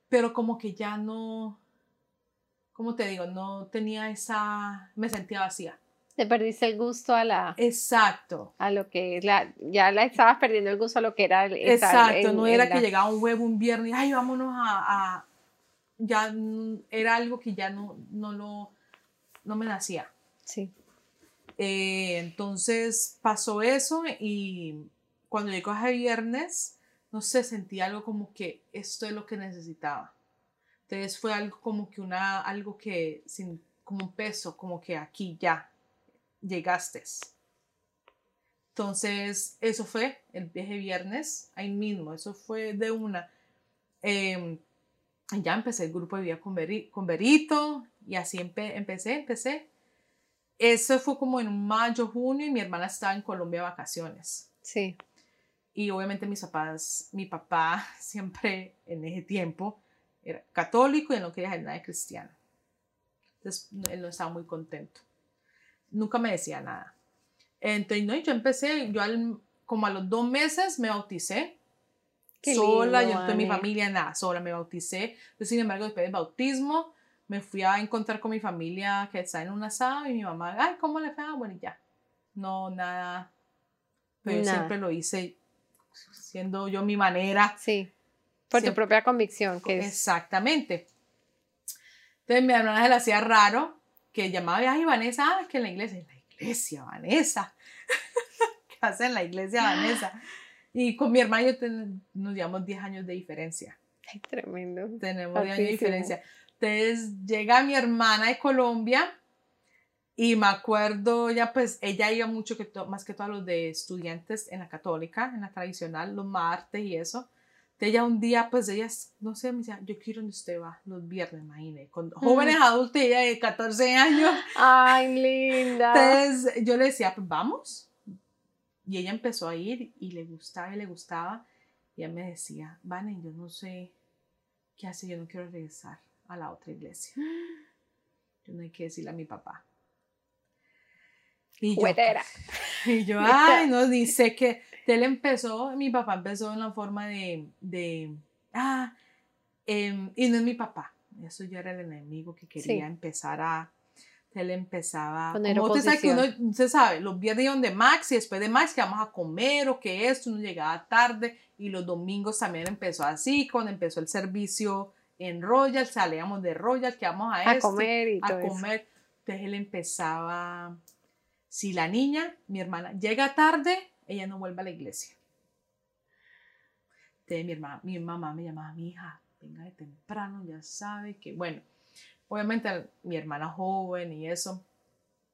pero como que ya no, ¿cómo te digo? No tenía esa, me sentía vacía. Te perdiste el gusto a la... Exacto. A lo que la, ya la estabas perdiendo el gusto a lo que era... Exacto, no era que llegaba un huevo un viernes, ay, vámonos a, ya era algo que ya no, no, lo, no me nacía. Sí. Eh, entonces pasó eso y cuando llegó a viernes, no sé, sentí algo como que esto es lo que necesitaba. Entonces fue algo como que una, algo que, sin, como un peso, como que aquí ya llegaste. Entonces, eso fue el viaje viernes, ahí mismo, eso fue de una. Em, ya empecé el grupo de vida con, con Berito y así empecé, empecé. Eso fue como en mayo, junio y mi hermana estaba en Colombia de vacaciones. Sí. Y obviamente mis papás, mi papá siempre en ese tiempo era católico y no quería hacer nada de cristiano. Entonces él no estaba muy contento. Nunca me decía nada. Entonces, no, yo empecé, yo al, como a los dos meses me bauticé. Sola, yo no mi familia, nada, sola me bauticé. Yo, sin embargo, después del bautismo, me fui a encontrar con mi familia que está en un asado y mi mamá, ay, ¿cómo le fue? Ah, bueno, ya. No, nada. Pero yo siempre lo hice siendo yo mi manera. Sí, por tu propia convicción. Que Exactamente. Entonces mi hermana se le hacía raro que llamaba, ay, Vanessa, ah, es que en la iglesia, en la iglesia, Vanessa. ¿Qué hace en la iglesia, Vanessa? Y con mi hermana yo nos llevamos 10 años de diferencia. Ay, tremendo. Tenemos 10 años de diferencia. Entonces llega mi hermana de Colombia y me acuerdo ya pues ella iba mucho que más que todos los de estudiantes en la católica, en la tradicional, los martes y eso. Entonces ella un día pues ella, no sé, me decía, yo quiero donde usted va los viernes, imagínate, con jóvenes adultos ella de 14 años. Ay, linda. Entonces yo le decía, pues vamos. Y ella empezó a ir y le gustaba y le gustaba. Y ella me decía, Vane, yo no sé qué hace, yo no quiero regresar a la otra iglesia. Yo no hay que decirle a mi papá. Y yo, y yo, ay, no, dice que él empezó, mi papá empezó en la forma de, de ah, em, y no es mi papá, eso ya era el enemigo que quería empezar a, él empezaba, Poner como usted sabe que uno, usted sabe, los viernes iban de Max y después de Max que vamos a comer o que esto, uno llegaba tarde y los domingos también empezó así, cuando empezó el servicio en Royal, salíamos de Royal, que vamos a, a comer y a comer. Entonces él empezaba, si la niña, mi hermana, llega tarde, ella no vuelve a la iglesia. Entonces mi, hermana, mi mamá me llamaba, mi hija, venga de temprano, ya sabe que, bueno, obviamente mi hermana joven y eso,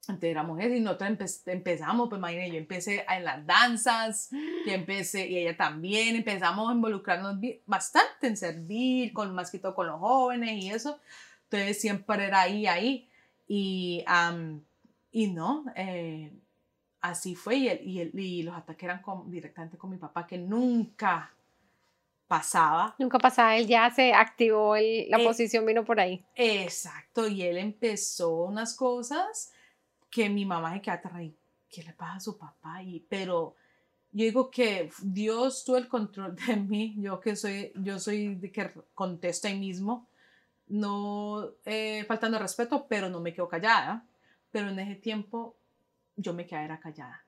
entonces era mujer y nosotros empezamos, pues imagínate, yo empecé en las danzas, y empecé, y ella también, empezamos a involucrarnos bastante en servir, con, más que todo con los jóvenes y eso. Entonces siempre era ahí, ahí. Y, y no, eh, así fue. Y, y, y, los ataques eran directamente con mi papá, que nunca pasaba. Nunca pasaba, él ya se activó, el, la eh, posición vino por ahí. Exacto, y él empezó unas cosas que mi mamá se queda atrás, ¿qué le pasa a su papá? Y, pero yo digo que Dios tuvo el control de mí, yo que soy, yo soy de que contesto ahí mismo, no eh, faltando respeto, pero no me quedo callada. Pero en ese tiempo yo me quedé callada.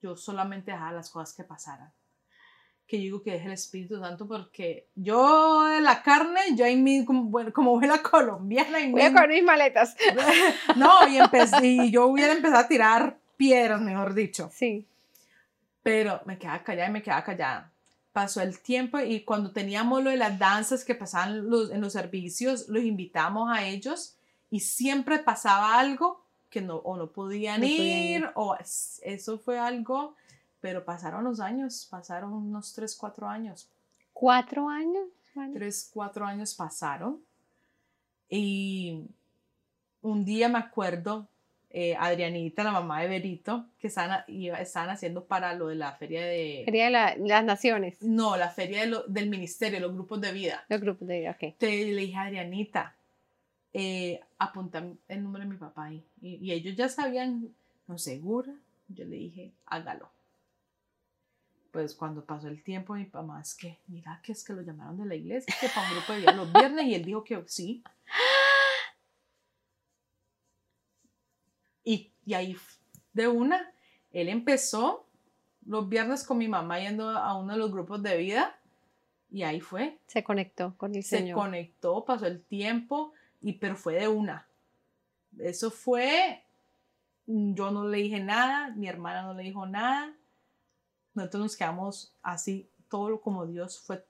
Yo solamente dejaba las cosas que pasaran que yo digo que es el Espíritu Santo porque yo de la carne, yo ahí mismo, como, bueno, como la colombiana. Voy a con mis maletas. no, y, empecé, y yo hubiera empezado a tirar piedras, mejor dicho. Sí. Pero me quedaba callada y me quedaba callada. Pasó el tiempo y cuando teníamos lo de las danzas que pasaban los, en los servicios, los invitamos a ellos y siempre pasaba algo que no, o no podían, ir, o eso fue algo pero pasaron los años, pasaron unos 3, 4 años. ¿Cuatro años? 3, 4 años pasaron. Y un día me acuerdo, eh, Adrianita, la mamá de Berito, que estaban, estaban, haciendo para lo de la feria de... Feria de las Naciones. No, la feria del ministerio, los grupos de vida. Los grupos de vida, ok. Te le dije a Adrianita, eh, apunta el número de mi papá ahí. Y, y ellos ya sabían, no segura. Yo le dije, hágalo pues cuando pasó el tiempo, mi mamá es que, mira, que es que lo llamaron de la iglesia, que para un grupo de día los viernes, y él dijo que sí. Y, y ahí de una, él empezó los viernes con mi mamá yendo a uno de los grupos de vida, y ahí fue. Se conectó con el Señor. Se conectó, pasó el tiempo, y pero fue de una. Eso fue, yo no le dije nada, mi hermana no le dijo nada nosotros nos quedamos así, todo como Dios fue,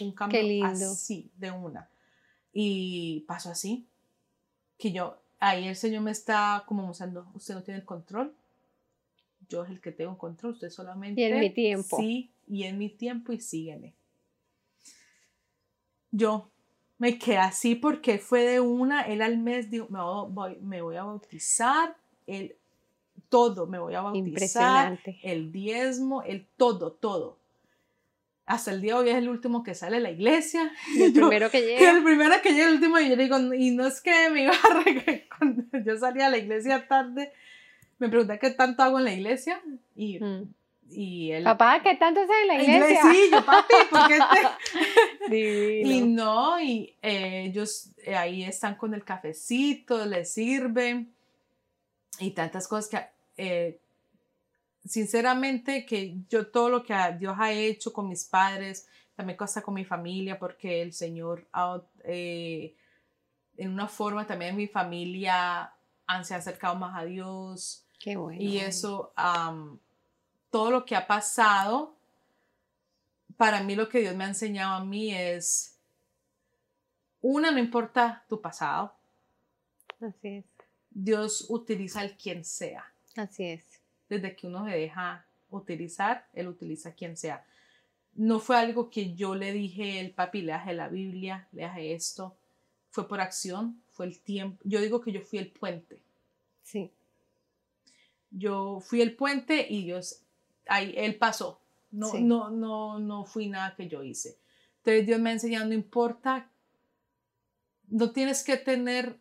un cambio así, de una. Y pasó así, que yo, ahí el Señor me está como mostrando, usted no tiene el control, yo es el que tengo control, usted solamente... Y en mi tiempo. Sí, y en mi tiempo y sígueme. Yo me quedé así porque fue de una, él al mes dijo, me voy, me voy a bautizar, él todo, me voy a bautizar, el diezmo, el todo, todo. Hasta el día de hoy es el último que sale de la iglesia. El primero que llega. El primero que llega, el último, y yo digo, y no es que me iba a cuando yo salía a la iglesia tarde, me pregunté qué tanto hago en la iglesia, y mm. Y él, Papá, ¿qué tanto haces en la iglesia? Sí, yo, papi, porque te... Y no, y eh, ellos eh, ahí están con el cafecito, les sirven y tantas cosas que, eh, sinceramente, que yo todo lo que Dios ha hecho con mis padres, también cosa con mi familia, porque el Señor, en una forma también mi familia han se ha acercado más a Dios. Qué bueno. Y eso todo lo que ha pasado, para mí lo que Dios me ha enseñado a mí es, una, no importa tu pasado. Así es. Dios utiliza al quien sea. Así es. Desde que uno se deja utilizar, Él utiliza a quien sea. No fue algo que yo le dije, el papi, le la Biblia, le hace esto. Fue por acción, fue el tiempo. Yo digo que yo fui el puente. Sí. Yo fui el puente y Dios ahí él pasó. No, no, no, no fui nada que yo hice. Entonces Dios me ha enseñado, no importa, no tienes que tener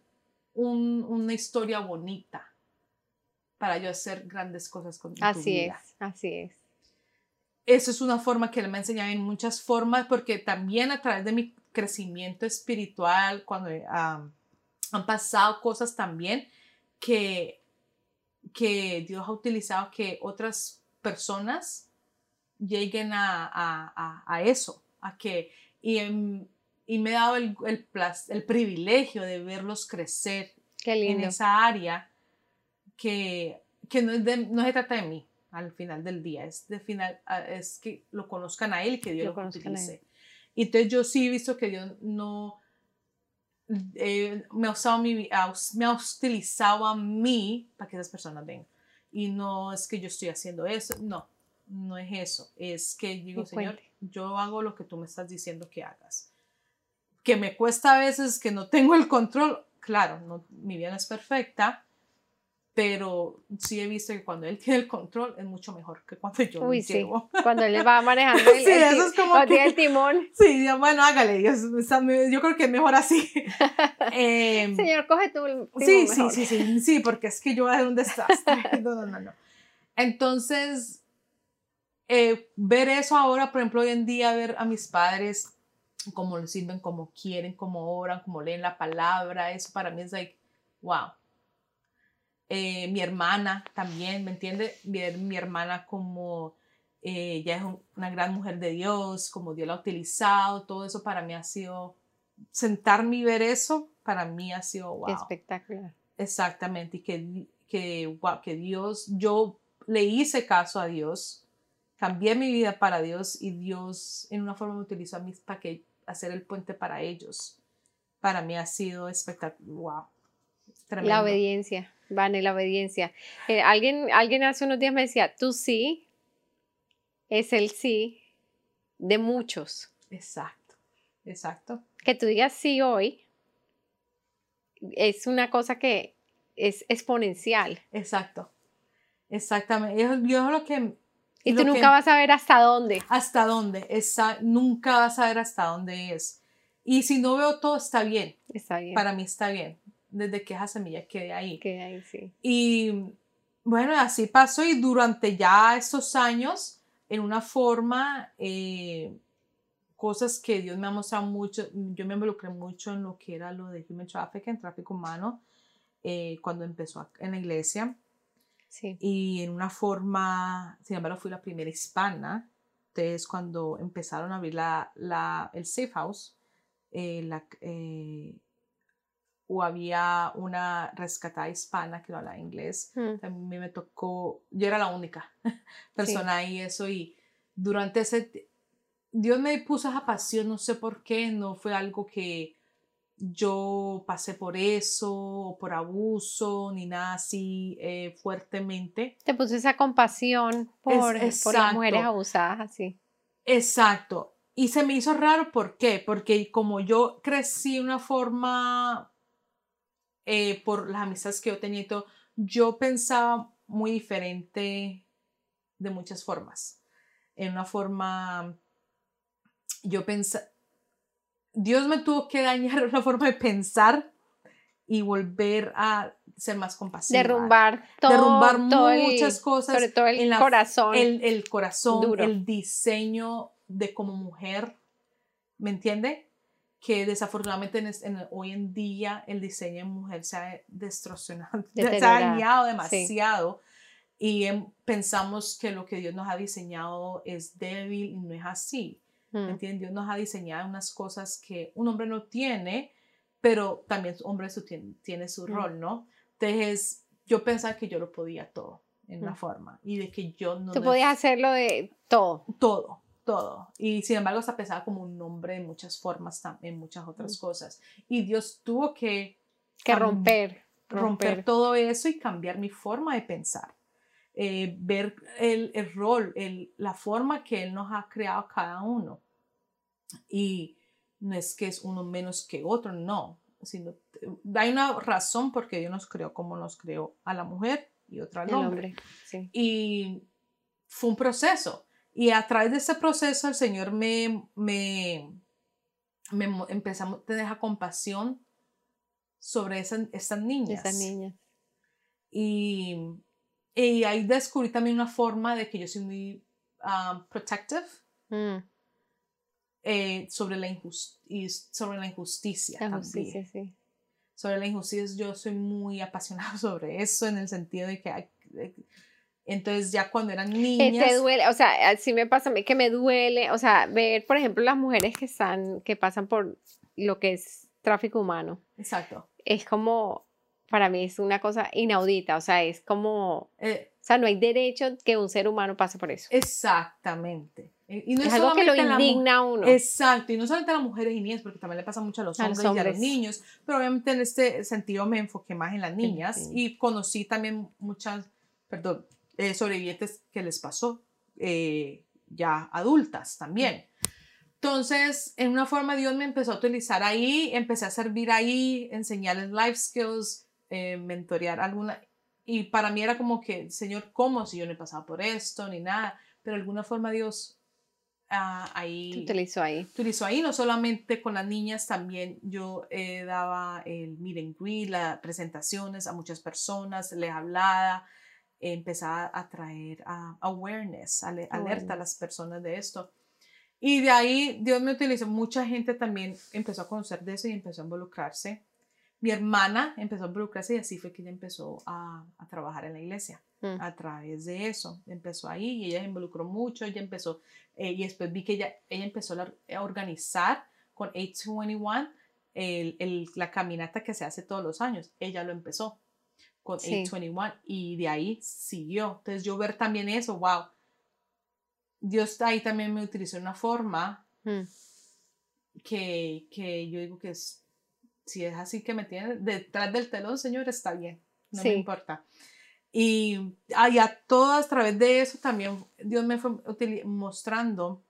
una historia bonita para yo hacer grandes cosas con así tu vida. es, así es. Eso es una forma que Él me ha enseñado en muchas formas, porque también a través de mi crecimiento espiritual, cuando han pasado cosas también que, que Dios ha utilizado que otras personas lleguen a, eso, a que, y, y me he dado el, el, el, privilegio de verlos crecer en esa área que, que no, no se trata de mí al final del día, es de final, es que lo conozcan a él y que Dios lo, utilice. Y entonces yo sí he visto que Dios no eh, me, ha usado mi, me ha utilizado a mí para que esas personas vengan y no es que yo estoy haciendo eso, no, no es eso, es que digo, Señor, yo hago lo que tú me estás diciendo que hagas. Que me cuesta a veces que no tengo el control, claro, no, mi vida no es perfecta, pero sí he visto que cuando él tiene el control es mucho mejor que cuando yo Uy, lo sí. llevo. Cuando él va manejando el, sí, eso es como que, el timón. Sí, bueno, hágale, yo, yo, creo que es mejor así. eh, Señor, coge tú el timón sí, sí, sí, sí, sí, porque es que yo voy a hacer un desastre. No, no, no, no. Entonces, eh, ver eso ahora, por ejemplo, hoy en día, ver a mis padres cómo lo sirven, cómo quieren, cómo oran, cómo leen la palabra, eso para mí es like, wow eh, mi hermana también, ¿me entiende? Ver mi hermana como eh, ella es una gran mujer de Dios, como Dios la ha utilizado, todo eso para mí ha sido, sentarme y ver eso, para mí ha sido wow. Espectacular. Exactamente, y que, que, wow, que Dios, yo le hice caso a Dios, cambié mi vida para Dios y Dios en una forma me utilizó a mí para que hacer el puente para ellos. Para mí ha sido espectacular, wow. La obediencia. Van en la obediencia. Eh, alguien, alguien hace unos días me decía, tú sí es el sí de muchos. Exacto, exacto. Que tú digas sí hoy es una cosa que es exponencial. Exacto, exactamente. Yo, es lo que... Y tú nunca vas a ver hasta dónde. Hasta dónde, esa, nunca vas a ver hasta dónde es. Y si no veo todo, está bien. Está bien. Para mí está bien desde que esa semilla quede ahí. Quede ahí, sí. Y bueno, así pasó y durante ya estos años, en una forma, eh, cosas que Dios me ha mostrado mucho, yo me involucré mucho en lo que era lo de human trafficking, tráfico humano, eh, cuando empezó en la iglesia. Sí. Y en una forma, sin embargo, fui la primera hispana. Entonces, cuando empezaron a abrir la, la el Safe House, eh, la, o había una rescatada hispana que no hablaba inglés. Mm. A mí me tocó, yo era la única persona ahí, eso, y durante ese, Dios me puso esa pasión, no sé por qué, no fue algo que yo pasé por eso, por abuso, ni nada así eh, fuertemente. Te puse esa compasión por, por las mujeres abusadas, así. Exacto. Y se me hizo raro, ¿por qué? Porque como yo crecí de una forma eh, por las amistades que yo tenía y todo, yo pensaba muy diferente de muchas formas. En una forma, yo pensé, Dios me tuvo que dañar una forma de pensar y volver a ser más compasiva. Derrumbar todo. Derrumbar muchas cosas. Sobre todo el corazón. El, el corazón, el diseño de como mujer, ¿me entiende? Que desafortunadamente en, hoy en día el diseño de mujer se ha destrozado, se ha dañado demasiado. Y em, pensamos que lo que Dios nos ha diseñado es débil y no es así. ¿Me mm. entiendes? Dios nos ha diseñado unas cosas que un hombre no tiene, pero también un hombre tiene, tiene, su mm. rol, ¿no? Entonces, yo pensaba que yo lo podía todo en una mm. forma y de que yo no... Tú podías hacerlo de todo. Todo, todo. Y sin embargo, se pensaba como un hombre en muchas formas, en muchas otras cosas. Y Dios tuvo que... Que romper, romper. todo eso y cambiar mi forma de pensar. Eh, ver el, el rol, el, la forma que Él nos ha creado cada uno. Y no es que es uno menos que otro, no, sino hay una razón porque Dios nos creó como nos creó a la mujer y otra al hombre. Y fue un proceso. Y a través de ese proceso el Señor me, me, me empezamos a tener compasión sobre esas, esas niñas. Esas niñas. Y y ahí descubrí también una forma de que yo soy muy um, protective mm. eh, sobre, la sobre la injusticia. también. sí. Sobre la injusticia, yo soy muy apasionada sobre eso, en el sentido de que entonces ya cuando eran niñas... Te duele, o sea, así me pasa a mí que me duele, o sea, ver, por ejemplo, las mujeres que están, que pasan por lo que es tráfico humano. Exacto. Es como, para mí es una cosa inaudita, o sea, es como, eh, o sea, no hay derecho que un ser humano pase por eso. Exactamente. Y no es, algo que lo indigna a uno. Exacto, y no solamente a las mujeres y niñas, porque también le pasa mucho a los, hombres, y a los niños, pero obviamente en este sentido me enfoqué más en las niñas y conocí también muchas, perdón, eh, sobrevivientes que les pasó, eh, ya adultas también. Entonces, en una forma Dios me empezó a utilizar ahí, empecé a servir ahí, enseñarles life skills, eh, mentorear alguna. Y para mí era como que, Señor, ¿cómo si yo no he pasado por esto ni nada? Pero de alguna forma Dios ah, ahí... utilizó ahí. Utilizó ahí, no solamente con las niñas, también yo eh, daba el meet and greet, las presentaciones a muchas personas, les hablaba, empezaba a traer awareness, alerta a las personas de esto. Y de ahí Dios me utilizó, mucha gente también empezó a conocer de eso y empezó a involucrarse mi hermana empezó a involucrarse y así fue que ella empezó a, a trabajar en la iglesia. Mm. A través de eso, empezó ahí y ella se involucró mucho, ella empezó, eh, y después vi que ella, ella empezó a, organizar con 821 el, el, la caminata que se hace todos los años. Ella lo empezó con 821 y de ahí siguió. Entonces yo ver también eso, wow. Dios ahí también me utilizó una forma mm. que, que yo digo que es si es así que me tiene detrás del telón, señor, está bien, no me importa. Y, a todas, a través de eso también Dios me fue mostrando.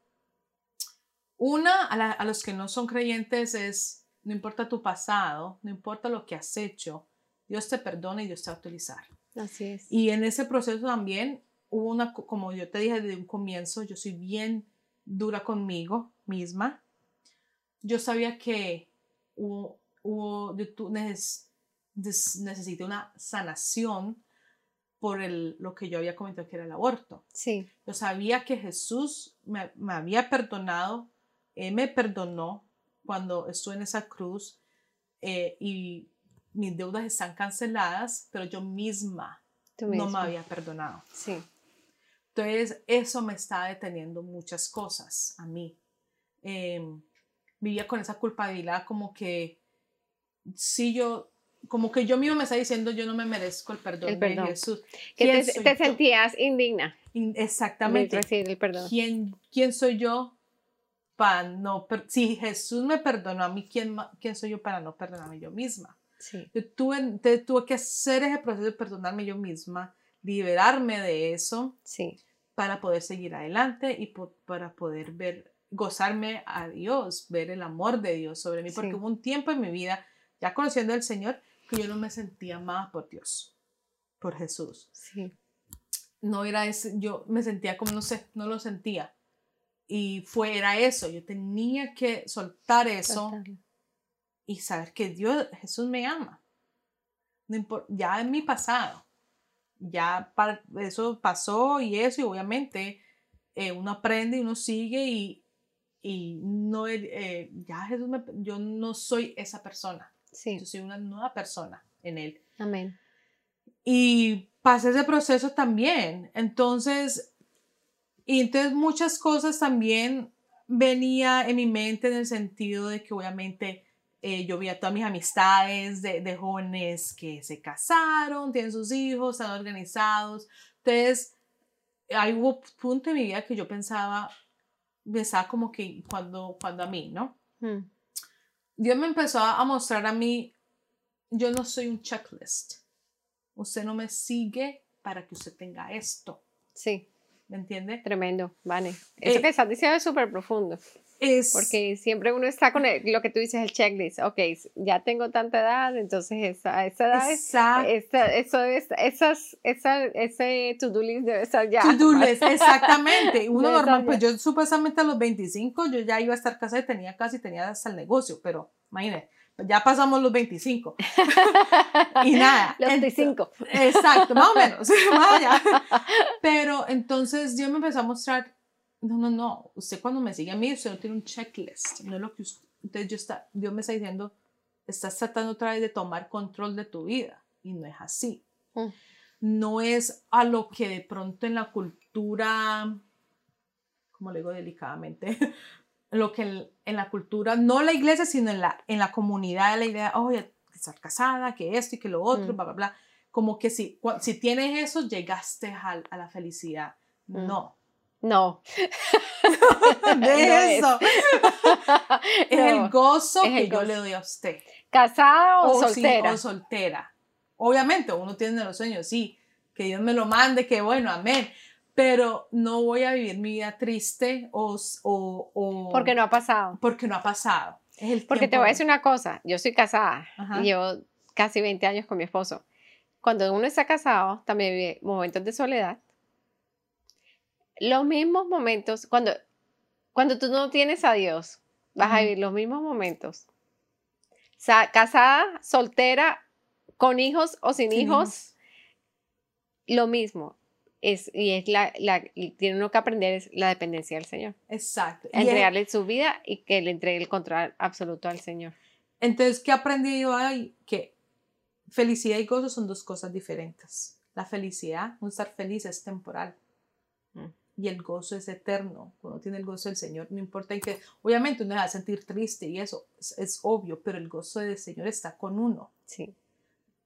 Una, a, a, los que no son creyentes es, no importa tu pasado, no importa lo que has hecho, Dios te perdona y Dios te va a utilizar. Así es. Y en ese proceso también hubo una, como yo te dije desde un comienzo, yo soy bien dura conmigo misma. Yo sabía que hubo, hubo, necesité una sanación por el, lo que yo había comentado que era el aborto. Sí. Yo sabía que Jesús me, me había perdonado, Él me perdonó cuando estuve en esa cruz eh, y mis deudas están canceladas, pero yo misma no me había perdonado. Sí. Entonces, eso me estaba deteniendo muchas cosas a mí. Em, vivía con esa culpabilidad como que si yo, como que yo mismo me está diciendo, yo no me merezco el perdón, de Jesús. Que te, sentías indigna. exactamente. el perdón. ¿Quién, ¿Quién soy yo para no, si Jesús me perdonó a mí, ¿quién, quién soy yo para no perdonarme yo misma? Sí. Yo tuve, tuve que hacer ese proceso de perdonarme yo misma, liberarme de eso, sí. para poder seguir adelante y para poder ver, gozarme a Dios, ver el amor de Dios sobre mí, porque hubo un tiempo en mi vida ya conociendo al Señor, que yo no me sentía más por Dios, por Jesús. Sí. no era ese, yo me sentía como, no sé, no lo sentía. Y fue, era eso, yo tenía que soltar eso y saber que Dios, Jesús me ama. No ya en mi pasado, ya eso pasó y eso, y obviamente eh, uno aprende y uno sigue y, y no, eh, ya Jesús me, yo no soy esa persona. Sí. Yo soy una nueva persona en Él. Amén. Y pasé ese proceso también. Entonces, y entonces muchas cosas también venía en mi mente en el sentido de que obviamente eh, yo vi a todas mis amistades de, de, jóvenes que se casaron, tienen sus hijos, están organizados. Entonces, hay un punto en mi vida que yo pensaba, pensaba como que cuando, cuando a mí, ¿no? Hmm. Dios me empezó a mostrar a mí, yo no soy un checklist. Usted no me sigue para que usted tenga esto. Sí. ¿Me entiende? Tremendo, vale. Eso eh, que estás diciendo es súper profundo. Es, porque siempre uno está con lo que tú dices, el checklist. Ok, ya tengo tanta edad, entonces esa, esa edad esa, eso esas, esa, ese to-do list debe estar ya. To-do list, exactamente. Uno normal, pues yo supuestamente a los 25 yo ya iba a estar casada y tenía casi, tenía hasta el negocio, pero imagínate, ya pasamos los 25. y nada. Los 25. Exacto, más o menos. Pero entonces Dios me empezó a mostrar, no, no, no, usted cuando me sigue a mí, usted no tiene un checklist, no es lo que usted, entonces yo está, Dios me está diciendo, estás tratando otra vez de tomar control de tu vida y no es así. Mm. No es a lo que de pronto en la cultura, como le digo delicadamente, lo que en, la cultura, no la iglesia, sino en la, en la comunidad, la idea, oye, estar casada, que esto y que lo otro, mm. bla, bla, bla. Como que si, si tienes eso, llegaste a, a la felicidad. Mm. No. No. de eso. Es. el gozo que yo le doy a usted. ¿Casada o, soltera? o soltera. Obviamente, uno tiene los sueños, sí. Que Dios me lo mande, que bueno, amén pero no voy a vivir mi vida triste o... o, porque no ha pasado. Porque no ha pasado. porque te voy a decir una cosa, yo soy casada, y llevo casi 20 años con mi esposo. Cuando uno está casado, también vive momentos de soledad. Los mismos momentos, cuando, cuando tú no tienes a Dios, vas a vivir los mismos momentos. casada, soltera, con hijos o sin, hijos, lo mismo es, y es la, la tiene uno que aprender es la dependencia del Señor. Exacto. Entregarle su vida y que le entregue el control absoluto al Señor. Entonces, ¿qué aprendí yo ahí? Que felicidad y gozo son dos cosas diferentes. La felicidad, un estar feliz es temporal. Mm. Y el gozo es eterno. Cuando tiene el gozo del Señor, no importa en qué. Obviamente uno va a sentir triste y eso es, es obvio, pero el gozo del Señor está con uno. Sí.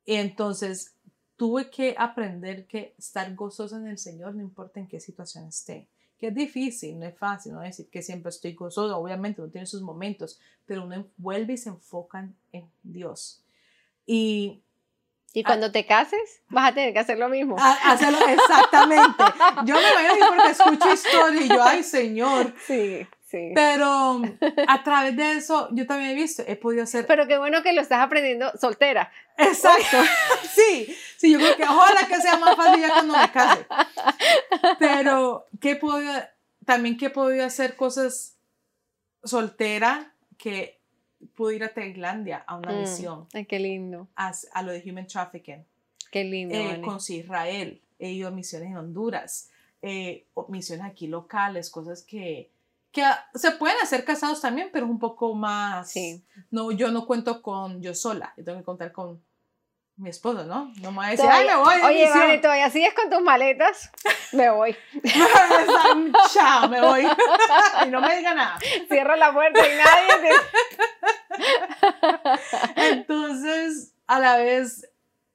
Y entonces, tuve que aprender que estar gozoso en el Señor no importa en qué situación esté. Que es difícil, no es fácil, no decir que siempre estoy gozoso, obviamente uno tiene sus momentos, pero uno vuelve y se enfoca en Dios. Y y cuando te cases, vas a tener que hacer lo mismo. hacerlo exactamente. Yo me imagino porque escucho historias y yo, ay, Señor. Sí. Pero a través de eso, yo también he visto, he podido hacer. Pero qué bueno que lo estás aprendiendo soltera. Exacto. sí, sí, yo creo que ojalá que sea más fácil ya cuando me case. Pero, ¿qué podido, también que he podido hacer cosas soltera que pude ir a Tailandia a una mm, misión. Ay, qué lindo. A, a, lo de Human Trafficking. Qué lindo. Eh, con Israel. He ido a misiones en Honduras. Eh, misiones aquí locales, cosas que que se pueden hacer casados también, pero es un poco más... Sí. No, yo no cuento con yo sola, yo tengo que contar con mi esposo, ¿no? No me va a decir, ay, me voy. Oye, vale, todavía sigues con tus maletas, me voy. Chao, me voy. y no me diga nada. Cierro la puerta y nadie Entonces, a la vez,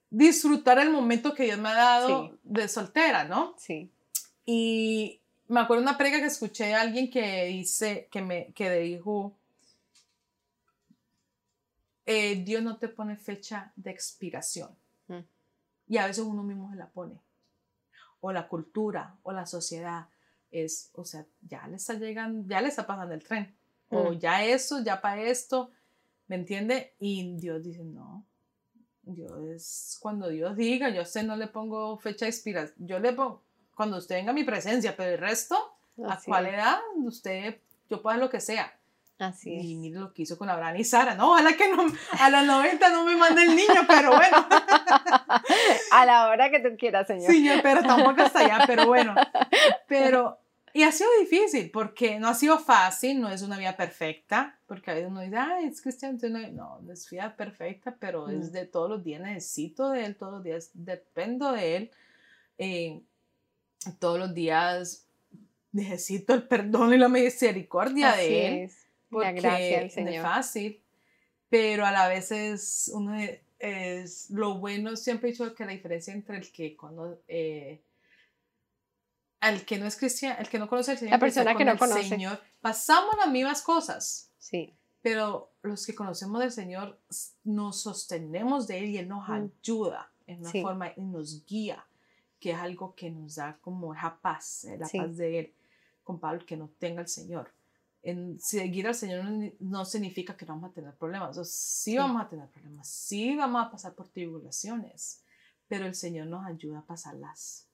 disfrutar el momento que Dios me ha dado de soltera, ¿no? Sí. Y me acuerdo una prega que escuché a alguien que dice, que me, que dijo, eh, Dios no te pone fecha de expiración. Mm. Y a veces uno mismo se la pone. O la cultura, o la sociedad. Es, o sea, ya le está llegando, ya le está pasando el tren. O mm. ya eso, ya para esto. ¿Me entiende? Y Dios dice, no. Dios es cuando Dios diga, yo sé, no le pongo fecha de expiración. Yo le pongo, cuando usted venga a mi presencia, pero el resto, ¿a cuál edad? Usted, yo puedo hacer lo que sea. Así es. Y mire lo que hizo con Abraham y Sara. No, ojalá que no, a los 90 no me mande el niño, pero bueno. a la hora que tú quieras, señor. Señor, pero tampoco hasta allá, pero bueno. Pero, y ha sido difícil porque no ha sido fácil, no es una vida perfecta, porque a veces uno dice, ay, es cristiano, no, no es vida perfecta, pero es de todos los días, necesito de él, todos los días dependo de él. Eh, todos los días necesito el perdón y la misericordia de él. Es porque la gracia del Señor. es fácil, pero a la vez es, uno es, lo bueno, siempre he dicho que la diferencia entre el que cuando, eh, al que no es cristiano, el que no conoce al Señor, la persona que no conoce, Señor, pasamos las mismas cosas. Sí. Pero los que conocemos del Señor nos sostenemos de Él y Él nos ayuda en una forma y nos guía, que es algo que nos da como esa paz, eh, la paz de Él. Con Pablo, que no tenga el Señor en seguir al Señor no, significa que no vamos a tener problemas. O sí, vamos a tener problemas, sí vamos a pasar por tribulaciones, pero el Señor nos ayuda a pasarlas.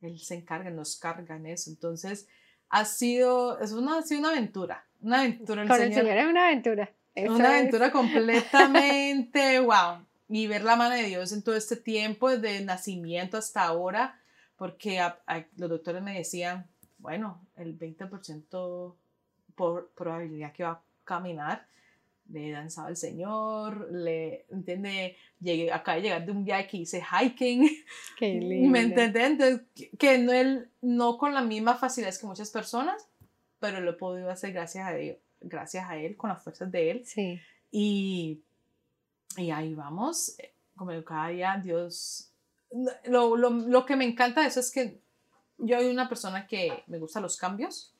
Él se encarga, nos carga en eso. Entonces, ha sido, es una, ha sido una aventura. Una aventura. El Con el Señor es una aventura. una aventura completamente, wow. Y ver la mano de Dios en todo este tiempo, desde nacimiento hasta ahora, porque los doctores me decían, bueno, el 20% por probabilidad que va a caminar. Le he danzado al Señor, le, entiende, llegué, acá de llegar de un viaje que hice hiking. Qué lindo. ¿Me entiende? Entonces, que no, él, no con la misma facilidad que muchas personas, pero lo he podido hacer gracias a Dios, gracias a Él, con las fuerzas de Él. Sí. Y, y ahí vamos, como cada día Dios, lo, lo, lo que me encanta de eso es que yo soy una persona que me gusta los cambios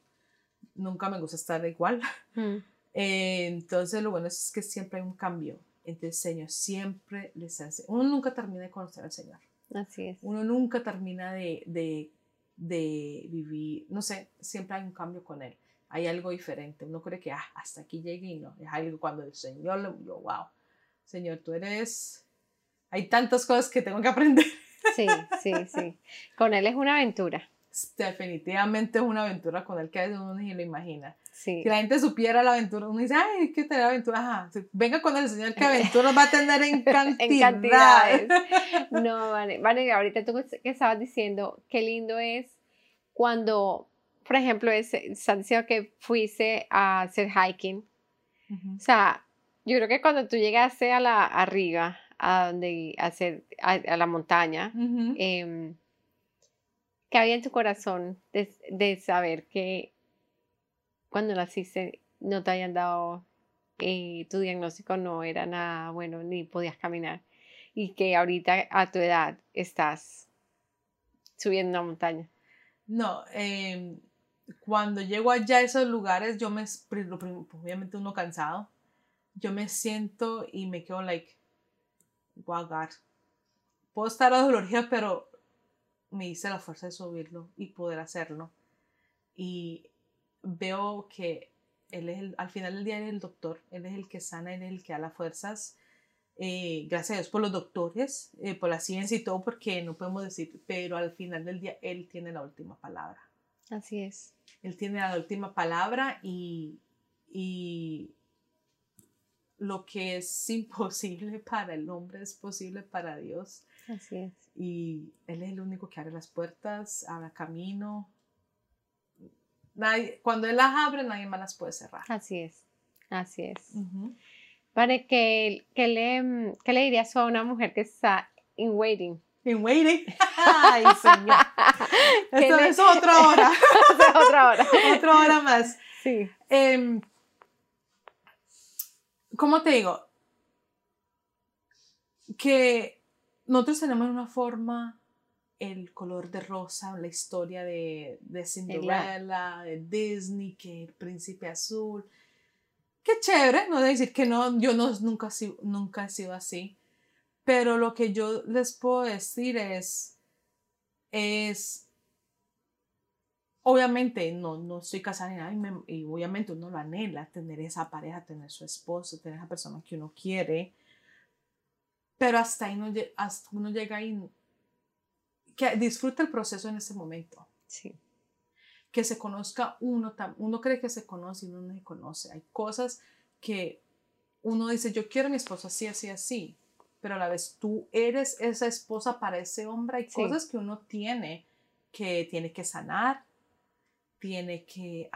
nunca me gusta estar igual. Mm. Eh, entonces lo bueno es que siempre hay un cambio entre el Señor, siempre les hace. Uno nunca termina de conocer al Señor. Así es. Uno nunca termina de, de, de vivir, no sé, siempre hay un cambio con Él. Hay algo diferente. Uno cree que ah, hasta aquí llegué y no. Es algo cuando el Señor, lo, wow, Señor, tú eres... Hay tantas cosas que tengo que aprender. Sí, sí, sí. Con Él es una aventura definitivamente es una aventura con el que uno ni lo imagina. Si la gente supiera la aventura, uno dice, ay, hay que tener aventura. Ajá, venga con el Señor que aventuras va a tener en cantidades. no, vale, vale, ahorita tú que estabas diciendo, qué lindo es cuando, por ejemplo, es, estás diciendo que fuiste a hacer hiking. O sea, yo creo que cuando tú llegaste a la arriba, a donde hacer a, la montaña, ¿Qué había en tu corazón de, saber que cuando naciste no te habían dado, eh, tu diagnóstico no era nada bueno ni podías caminar y que ahorita a tu edad estás subiendo una montaña? No, em, cuando llego allá a esos lugares, yo me, obviamente uno cansado, yo me siento y me quedo like, wow, Puedo estar dolorida, pero me hice la fuerza de subirlo y poder hacerlo. Y veo que él es el, al final del día él es el doctor, él es el que sana, él es el que da las fuerzas. Eh, gracias a Dios por los doctores, eh, por la ciencia y todo, porque no podemos decir, pero al final del día él tiene la última palabra. Así es. Él tiene la última palabra y, y lo que es imposible para el hombre es posible para Dios. Así es. Y Él es el único que abre las puertas, abre camino. Nadie, cuando Él las abre, nadie más las puede cerrar. Así es, así es. Vale, ¿qué, le, ¿qué le dirías a una mujer que está in waiting? In waiting. Ay, señor. Eso es otra hora. otra hora. otra hora más. Sí. Eh, ¿Cómo te digo? Que nosotros tenemos una forma el color de rosa, la historia de, de Cinderella, de Disney, que el príncipe azul. Qué chévere, no de decir que no, yo no, nunca, nunca he sido así. Pero lo que yo les puedo decir es, es, obviamente no, no estoy casada ni nada y, y, obviamente uno lo anhela, tener esa pareja, tener su esposo, tener esa persona que uno quiere pero hasta ahí no, hasta uno llega ahí que disfrute el proceso en ese momento. Sí. Que se conozca uno, uno cree que se conoce y uno no se conoce. Hay cosas que uno dice, yo quiero a mi esposo así, así, así, pero a la vez tú eres esa esposa para ese hombre. Hay cosas que uno tiene que tiene que sanar, tiene que,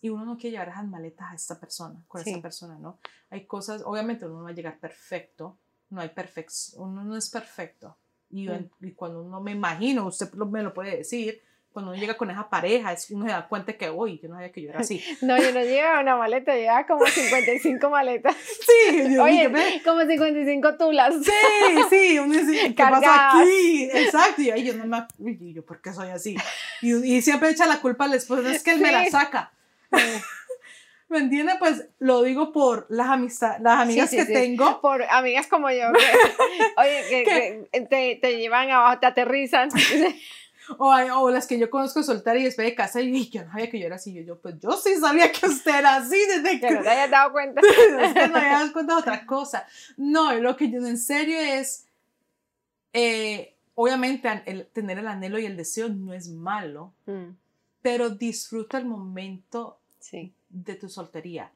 y uno no quiere llevar esas maletas a esta persona, con esa persona, ¿no? Hay cosas, obviamente uno no va a llegar perfecto, no hay perfección, uno no es perfecto. Y, mm. y cuando uno me imagino, usted me lo puede decir, cuando uno llega con esa pareja, es, uno se da cuenta que, uy, yo no sabía que yo era así. No, yo no llevaba una maleta, llevaba como 55 maletas. Sí, yo Oye, como 55 tulas. Sí, sí, uno dice, ¿qué pasa aquí? Exacto, y yo no me, uy, yo, ¿por qué soy así? Y, y siempre echa la culpa al esposo, es que él me la saca. ¿Me entiende? Pues lo digo por las amistades, las amigas que tengo. Por amigas como yo. oye, que, te, te, llevan abajo, te aterrizan. O, o, las que yo conozco soltar y después de casa y yo no sabía que yo era así. Yo, yo, pues yo sí sabía que usted era así desde que... No te hayas dado cuenta. es que no hayas dado cuenta de otra cosa. No, lo que yo en serio es, eh, obviamente el, tener el anhelo y el deseo no es malo, mm. pero disfruta el momento sí. de tu soltería.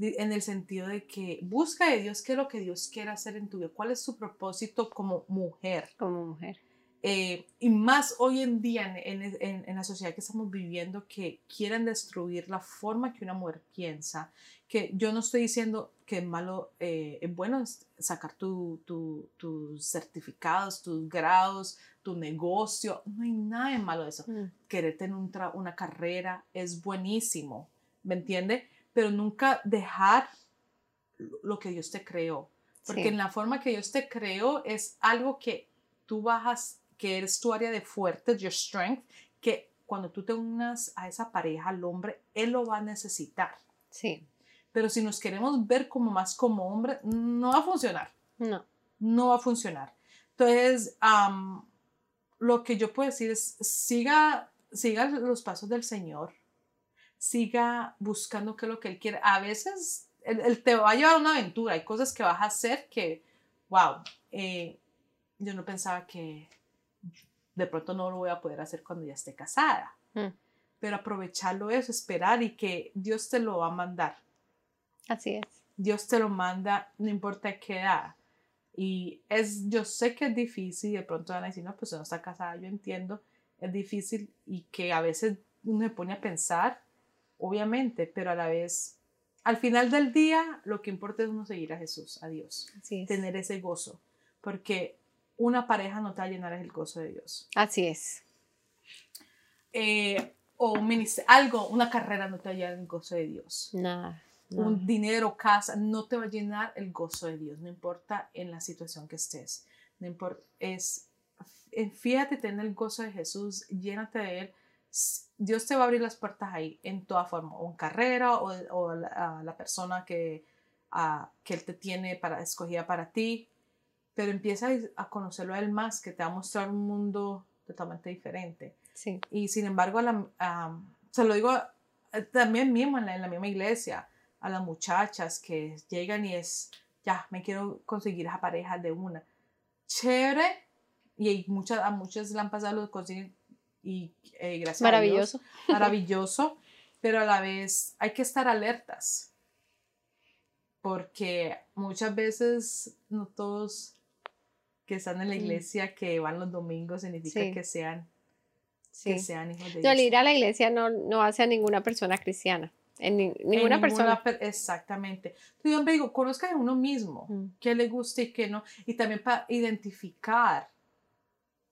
En el sentido de que busca de Dios qué es lo que Dios quiere hacer en tu vida, cuál es su propósito como mujer. Como mujer eh, y más hoy en día en, en, en, la sociedad que estamos viviendo que quieren destruir la forma que una mujer piensa, que yo no estoy diciendo que es malo, eh, es bueno sacar tus certificados, tus grados, tu negocio, no hay nada de malo de eso. Mm. Querer tener una carrera es buenísimo, ¿me entiende? Pero nunca dejar lo que Dios te creó, porque en la forma que Dios te creó es algo que tú vas que eres tu área de fuerte, your strength, que cuando tú te unas a esa pareja, al hombre, él lo va a necesitar. Sí. Pero si nos queremos ver como más como hombre, no va a funcionar. No. No va a funcionar. Entonces, lo que yo puedo decir es, siga, siga los pasos del Señor, siga buscando qué es lo que Él quiere. A veces Él, te va a llevar a una aventura, hay cosas que vas a hacer que, wow, eh, yo no pensaba que, de pronto no lo voy a poder hacer cuando ya esté casada. Mm. Pero aprovecharlo es esperar y que Dios te lo va a mandar. Así es. Dios te lo manda, no importa qué edad. Y es, yo sé que es difícil, de pronto van a decir, no, pues no está casada, yo entiendo, es difícil y que a veces uno se pone a pensar, obviamente, pero a la vez, al final del día, lo que importa es uno seguir a Jesús, a Dios, tener ese gozo, porque una pareja no te va a llenar el gozo de Dios. Así es. Eh, o un algo, una carrera no te va a llenar el gozo de Dios. Nada. Un dinero, casa, no te va a llenar el gozo de Dios, no importa en la situación que estés. No importa, es, fíjate, tener el gozo de Jesús, llénate de Él. Dios te va a abrir las puertas ahí en toda forma, o en carrera, o, o la, la, persona que, que Él te tiene para, escogida para ti pero empieza a conocerlo a él más, que te va a mostrar un mundo totalmente diferente. Sí. Y sin embargo, se lo digo eh, también mismo en la, misma iglesia, a las muchachas que llegan y es, ya, me quiero conseguir esa pareja de una. Chévere, y hay muchas, a muchas le han pasado lo consiguen y eh, gracias maravilloso. a Dios, maravilloso, pero a la vez hay que estar alertas porque muchas veces no todos que están en la iglesia, que van los domingos, significa que sean que sean hijos de Dios. No, ir a la iglesia no, no hace a ninguna persona cristiana. En, ninguna, persona. exactamente. Entonces, yo siempre digo, conozca a uno mismo, mm. qué le gusta y qué no. Y también para identificar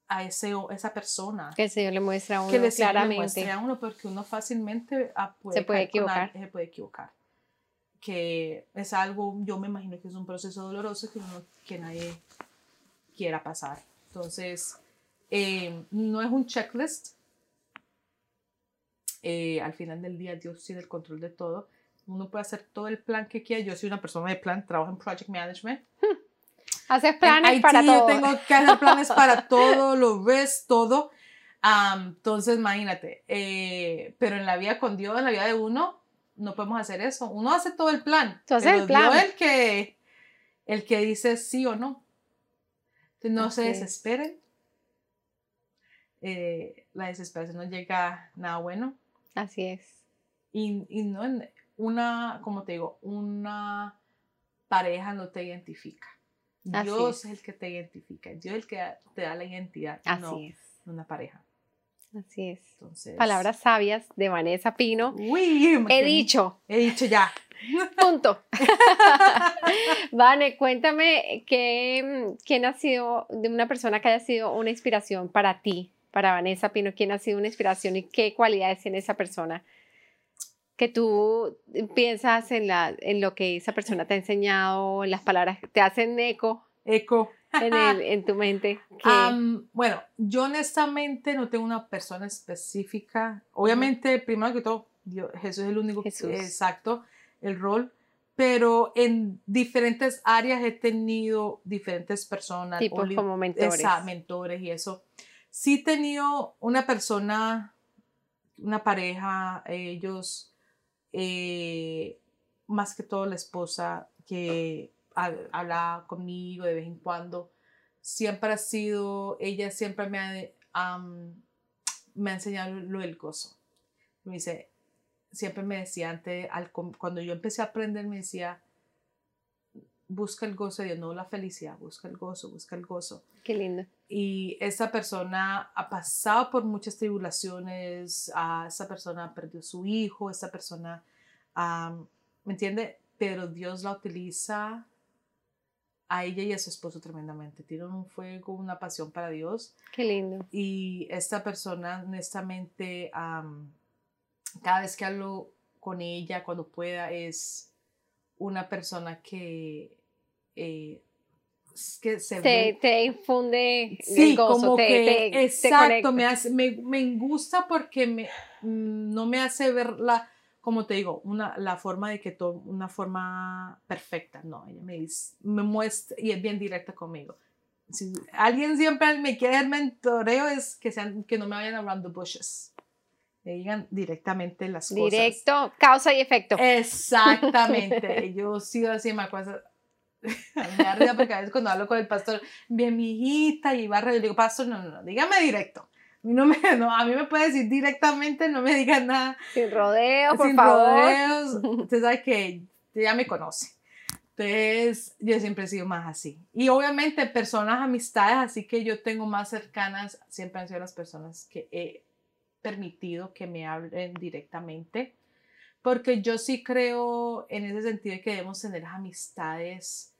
a ese, esa persona. Que el Señor le muestra a uno que le claramente. Muestre a uno porque uno fácilmente ah, puede se puede equivocar. se puede equivocar. Que es algo, yo me imagino que es un proceso doloroso que, uno, que nadie quiera pasar. Entonces, eh, no es un checklist. Eh, al final del día, Dios tiene el control de todo. Uno puede hacer todo el plan que quiera. Yo soy una persona de plan, trabajo en project management. Haces planes para todo. Yo tengo que hacer planes para todo, lo ves todo. entonces, imagínate. Eh, pero en la vida con Dios, en la vida de uno, no podemos hacer eso. Uno hace todo el plan. Entonces, el plan. Dios el que, el que dice sí o no no se desesperen. eh, la desesperación no llega a nada bueno. Así es. Y, y no en una, como te digo, una pareja no te identifica. Dios es. el que te identifica, Dios es el que te da la identidad, Así no es. una pareja. Así es. Entonces, Palabras sabias de Vanessa Pino. Uy, He dicho. He dicho ya. Punto. Vane, cuéntame que, quién ha sido, de una persona que haya sido una inspiración para ti, para Vanessa Pino, quién ha sido una inspiración y qué cualidades tiene esa persona que tú piensas en, la, en lo que esa persona te ha enseñado, en las palabras, te hacen eco. Eco. En, el, en tu mente. bueno, yo honestamente no tengo una persona específica. Obviamente, primero que todo, Jesús es el único Jesús. exacto, el rol. Pero en diferentes áreas he tenido diferentes personas. Tipos como mentores. Esa, mentores y eso. Sí he tenido una persona, una pareja, ellos eh, más que todo la esposa que habla conmigo de vez en cuando, siempre ha sido, ella siempre me ha, me ha enseñado lo del gozo. Me dice, siempre me decía antes, al, cuando yo empecé a aprender, me decía, busca el gozo de Dios, no la felicidad, busca el gozo, busca el gozo. Qué lindo. Y esa persona ha pasado por muchas tribulaciones, a esa persona perdió su hijo, esa persona, ¿me entiende? Pero Dios la utiliza a ella y a su esposo tremendamente. Tienen un fuego, una pasión para Dios. Qué lindo. Y esta persona, honestamente, cada vez que hablo con ella, cuando pueda, es una persona que eh, que se te, te infunde sí, el gozo, como te, que, te- exacto, me, hace, me, me gusta porque me, mm, no me hace ver la, como te digo, una, la forma de que todo, una forma perfecta, no, ella me dice, me muestra y es bien directa conmigo. Si alguien siempre me quiere dar mentoreo es que, sean, que no me vayan hablando bushes, me digan directamente las cosas. Directo, causa y efecto. Exactamente. Yo sigo así, me acuerdo. Me da porque a veces cuando hablo con el pastor, bien mi hijita y barra, yo digo, pastor, no, no, no, dígame directo. A mí, no me, no, a mí me puede decir directamente, no me diga nada. Sin rodeos, por sin favor. rodeos. Usted sabe que ya me conoce. Entonces, yo siempre he sido más así. Y obviamente, personas, amistades, así que yo tengo más cercanas, siempre han sido las personas que he permitido que me hablen directamente, porque yo sí creo en ese sentido que debemos tener amistades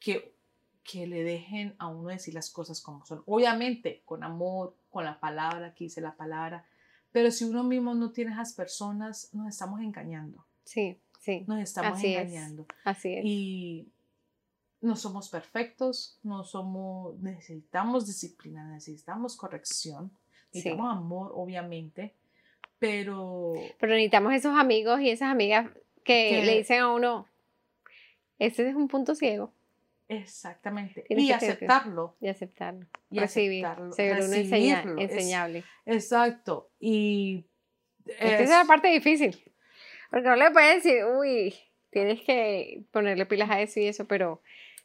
que, que le dejen a uno decir las cosas como son. Obviamente, con amor, con la palabra, que dice la palabra, pero si uno mismo no tiene esas personas, nos estamos engañando, Sí, sí, nos estamos Así es. engañando. así es. Y no somos perfectos, no somos, necesitamos disciplina, necesitamos corrección, Sí. necesitamos amor, obviamente, pero Pero necesitamos esos amigos y esas amigas que Que- le dicen a uno, ese es un punto ciego, exactamente, Tienes y que aceptarlo, y aceptarlo. y recibir, aceptarlo, uno enseña- recibirlo, es- enseñable. exacto, y Esta es la parte difícil, porque no le puedes decir, uy, tienes que ponerle pilas a eso y eso, pero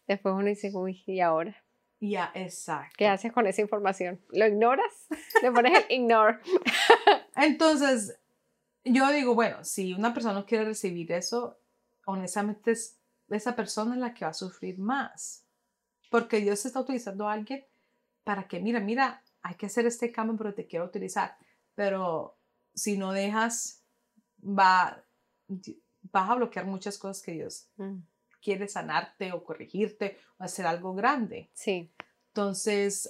después uno dice, uy, ¿y ahora? ya, exacto. ¿Qué haces con esa información? ¿Lo ignoras? Le pones el ignore. Entonces, yo digo, bueno, si una persona no quiere recibir eso, honestamente es esa persona la que va a sufrir más. Porque Dios está utilizando a alguien para que, mira, mira, hay que hacer este cambio, pero te quiero utilizar. Pero si no dejas, va, vas a bloquear muchas cosas que Dios Mm, quiere sanarte o corregirte o hacer algo grande. Sí, Entonces,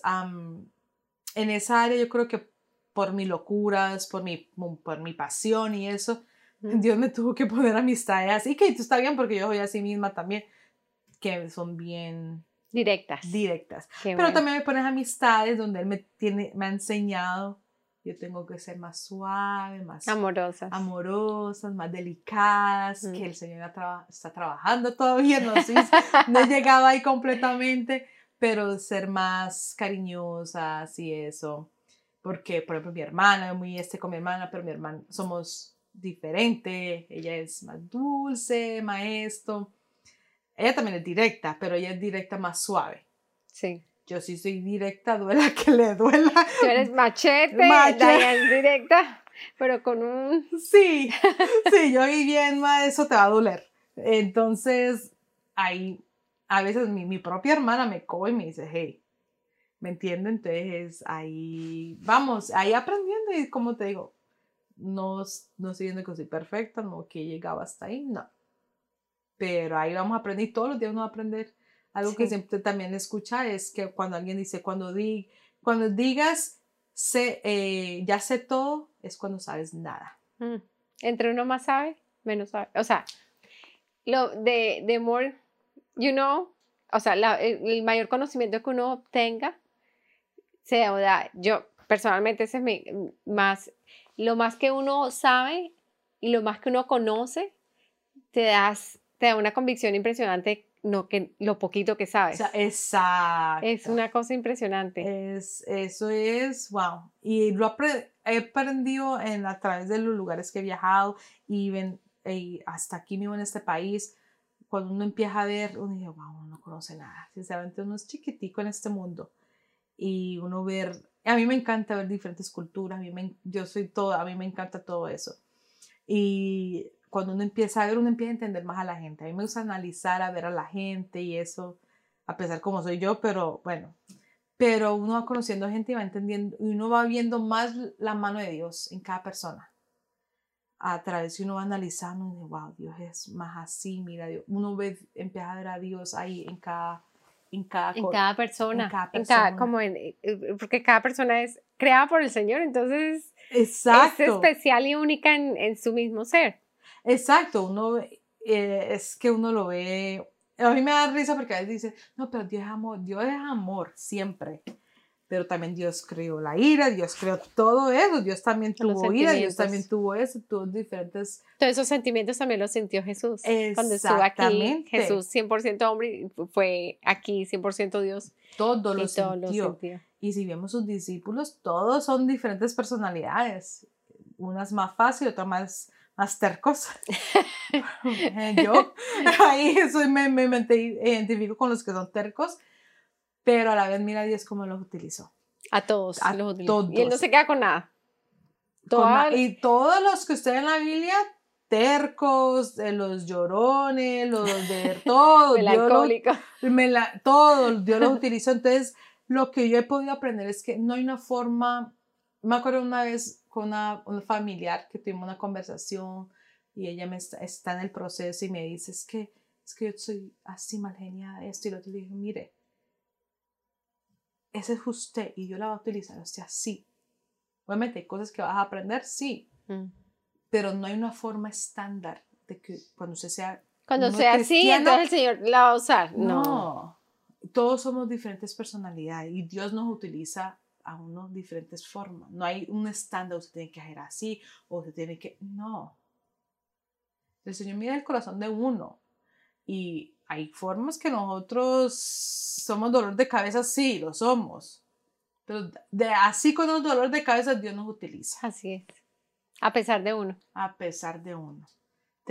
en esa área yo creo que por mis locuras, por mi, por mi pasión y eso. Dios me tuvo que poner amistades así, que tú está bien porque yo soy así misma también, que son bien directas. directas. Qué Pero bueno. también me pones amistades donde Él me, tiene, me ha enseñado, yo tengo que ser más suave, más Amorosas. amorosas, más delicadas, Mm. que el Señor está trabajando todavía, no, sé, no he llegado ahí completamente, pero ser más cariñosas y eso, porque por ejemplo mi hermana, muy este con mi hermana, pero mi hermana somos diferentes, ella es más dulce, más esto, ella también es directa, pero ella es directa más suave. Sí. yo sí soy directa, duela que le duela. Tú eres machete, machete. directa, pero con un... Sí, sí, yo y bien, eso te va a doler. Entonces, ahí, a veces mi, mi propia hermana me coge y me dice, hey, ¿me entiende? Entonces, ahí, vamos, ahí aprendiendo y como te digo, no, no estoy diciendo que soy perfecta, no que he llegado hasta ahí, no. Pero ahí vamos a aprender y todos los días uno va a aprender algo que siempre también escucha es que cuando alguien dice, cuando, di, cuando digas, sé, eh, ya sé todo, es cuando sabes nada. Mm. Entre uno más sabe, menos sabe. O sea, lo de, de more, you know, o sea, el, mayor conocimiento que uno obtenga, se da, yo personalmente ese es mi, más, lo más que uno sabe y lo más que uno conoce, te das, te da una convicción impresionante no que lo poquito que sabes. exacto. Es una cosa impresionante. Es, eso es, wow. Y lo he aprendido en, a través de los lugares que he viajado y, ven, hasta aquí mismo en este país. Cuando uno empieza a ver, uno dice, wow, uno no conoce nada. Sinceramente, uno es chiquitico en este mundo. Y uno ver, a mí me encanta ver diferentes culturas, a mí me, yo soy todo, a mí me encanta todo eso. Y cuando uno empieza a ver, uno empieza a entender más a la gente. A mí me gusta analizar, a ver a la gente y eso, a pesar como soy yo, pero bueno, pero uno va conociendo gente y va entendiendo, y uno va viendo más la mano de Dios en cada persona. A través de uno va analizando, y wow, Dios es más así, mira, uno ve, empieza a ver a Dios ahí en cada, en cada, en cada persona, en cada persona. como eh, eh, porque cada persona es creada por el Señor, entonces Exacto. es especial y única en, en su mismo ser. Exacto, uno eh, es que uno lo ve. A mí me da risa porque a veces dice, no, pero Dios es amor, Dios es amor siempre. Pero también Dios creó la ira, Dios creó todo eso, Dios también tuvo ira, Dios también tuvo eso, tuvo diferentes... Todos esos sentimientos también los sintió Jesús. Cuando estuvo aquí, Jesús 100% hombre, fue aquí 100% Dios. Todo lo, todo lo sintió. Y si vemos sus discípulos, todos son diferentes personalidades. Unas más fácil, otras más más tercos. Yo ahí soy, me, me, identifico con los que son tercos, pero a la vez mira Dios cómo los utilizó. A todos. A los todos. Y él no se queda con nada. y todos los que usted en la Biblia, tercos, de los llorones, los de todos. Melancólicos. todos, Dios los utilizó. Entonces, lo que yo he podido aprender es que no hay una forma, me acuerdo una vez con una, familiar que tuvimos una conversación y ella me está, está, en el proceso y me dice, es que, es que yo soy así mal geniada, esto y lo otro. Le dije, mire, ese es usted y yo la voy a utilizar usted así. Obviamente hay cosas que vas a aprender, sí, mm. pero no hay una forma estándar de que cuando usted sea... Cuando sea así, entonces el Señor la va a usar. No. no. Todos somos diferentes personalidades y Dios nos utiliza a unas diferentes formas. No hay un estándar, usted tiene que hacer así o usted tiene que... No. El Señor mira el corazón de uno y hay formas que nosotros somos dolor de cabeza, sí, lo somos. Pero de, así con un dolor de cabeza Dios nos utiliza. Así es. A pesar de uno. A pesar de uno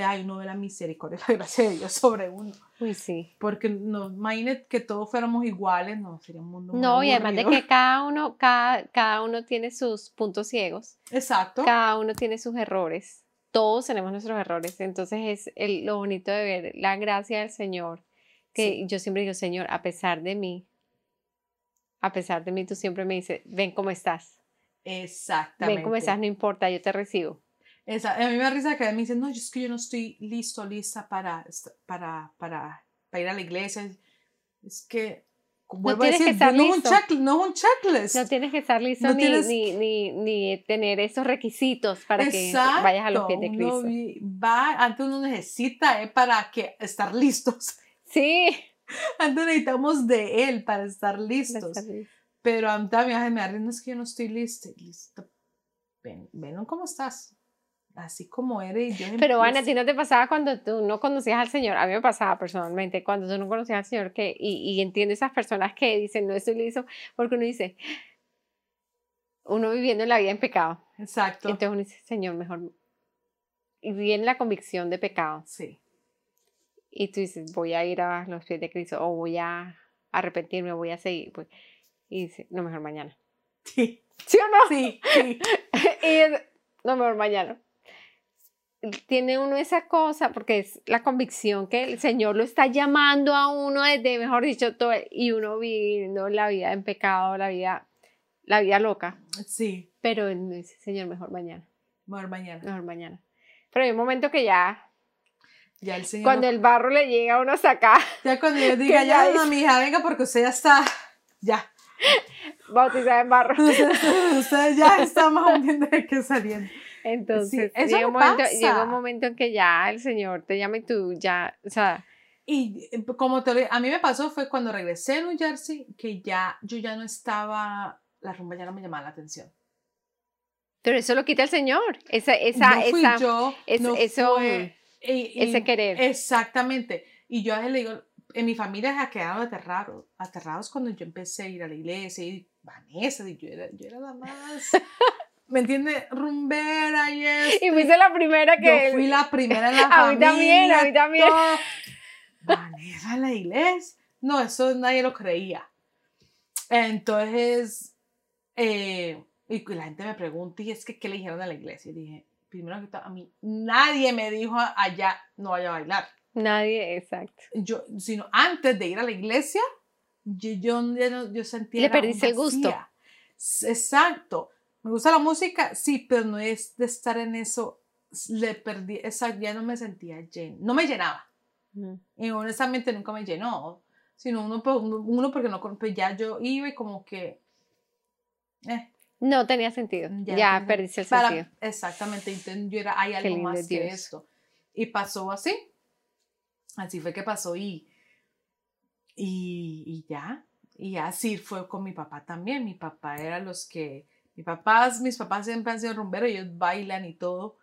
hay uno de la misericordia y la gracia de Dios sobre uno. Uy, sí. Porque no, imagínate que todos fuéramos iguales, no, sería un mundo No, y además de que cada uno, cada, cada uno tiene sus puntos ciegos. Exacto. Cada uno tiene sus errores. Todos tenemos nuestros errores. Entonces es el, lo bonito de ver la gracia del Señor. Que yo siempre digo, Señor, a pesar de mí, a pesar de mí, tú siempre me dices, ven cómo estás. Exactamente. Ven cómo estás, no importa, yo te recibo. Esa, a mí me da risa que me dicen, no, es que yo no estoy listo, lista para, para, para, para ir a la iglesia. Es que, vuelvo a decir, no, es un no es un checklist. No tienes que estar listo ni, ni, ni, ni, tener esos requisitos para que vayas a los pies de Cristo. va, antes uno necesita eh, para que estar listos. Sí. Antes necesitamos de Él para estar listos. Pero a mí también me da es que yo no estoy listo. listo. Ven, ven cómo estás así como eres. Yo Pero Ana, ¿a ti no te pasaba cuando tú no conocías al Señor? A mí me pasaba personalmente, cuando tú no conocías al Señor, que, y, y entiendo esas personas que dicen, no estoy listo, porque uno dice, uno viviendo la vida en pecado. Exacto. Entonces uno dice, Señor, mejor. Y viene la convicción de pecado. Sí. Y tú dices, voy a ir a los pies de Cristo o voy a, arrepentirme, voy a seguir. Pues, y dice, no, mejor mañana. Sí. ¿Sí o no? Sí, sí. y es, no, mejor mañana. Tiene uno esa cosa, porque es la convicción que el Señor lo está llamando a uno desde, mejor dicho, todo, y uno viviendo la vida en pecado, la vida, la vida loca. Sí. Pero dice, Señor, mejor mañana. Mejor mañana. Mejor mañana. Pero hay un momento que ya, Ya el Señor. cuando el barro le llega a uno hasta acá, Ya cuando yo diga, ya, no, mi hija, venga, porque usted ya está. Ya. bautizada en barro. Usted, usted ya está más hundiendo de que saliendo. Entonces, eso llega, un momento, pasa. llega un momento en que ya el Señor te llama y tú ya, o sea, Y eh, como te lo- a mí me pasó fue cuando regresé a New Jersey que ya yo ya no estaba, la rumba ya no me llamaba la atención. pero eso lo quita el Señor. Esa, esa, no fui esa, yo, es- no eso, fue- y- y- ese querer. Exactamente. Y yo a veces le digo, en mi familia se quedaron aterrados, aterrados cuando yo empecé a ir a la iglesia y Vanessa, y yo era, yo era la más, ¿me entiendes? Rumbera y esto. y fuiste la primera que... Yo fui la primera en la A mí familia. también, a mí también. todo. Vanessa la iglesia. No, eso nadie lo creía. Entonces, eh, y la gente me pregunta, ¿y es que qué le dijeron a la iglesia? Y dije, primero que todo, a mí nadie me dijo allá no vaya a bailar. Nadie, exacto. Yo, sino antes de ir a la iglesia, yo, yo, yo sentía. Le perdiste el gusto. Exacto. Me gusta la música, sí, pero no es de estar en eso. Le perdí, exacto, ya no me sentía lleno, no me llenaba. Ujú. Y honestamente nunca me llenó, sino uno, uno porque no, pues ya yo iba y como que, eh, No tenía sentido. Ya Ya, tenía- perdiste el para- sentido. exactamente, entonces yo era, hay algo más es que Dios. esto. Y pasó así, así fue que pasó y, y, y ya, y así fue con mi papá también, mi papá era los que, mis papás, mis papás siempre han sido rumberos, ellos bailan y todo,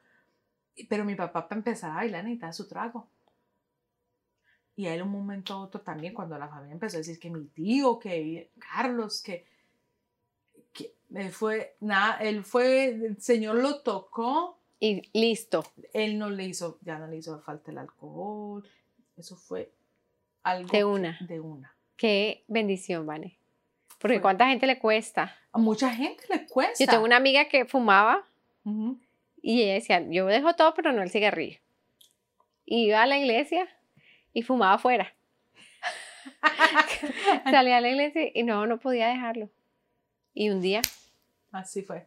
pero mi papá para empezar a bailar necesitaba su trago. Y a él un momento otro también, cuando la familia empezó a decir que mi tío, que Carlos, que, que él fue, nada, él fue, el Señor lo tocó, Y listo. él no le hizo, ya no le hizo falta el alcohol, eso fue algo De una. de una. Qué bendición, Vane. Porque Fue- cuánta gente le cuesta. A mucha gente le cuesta. Yo tengo una amiga que fumaba Ujú. y ella decía, yo dejo todo, pero no el cigarrillo. Y iba a la iglesia y fumaba afuera. Salía a la iglesia y no, no podía dejarlo. Y un día Así fue.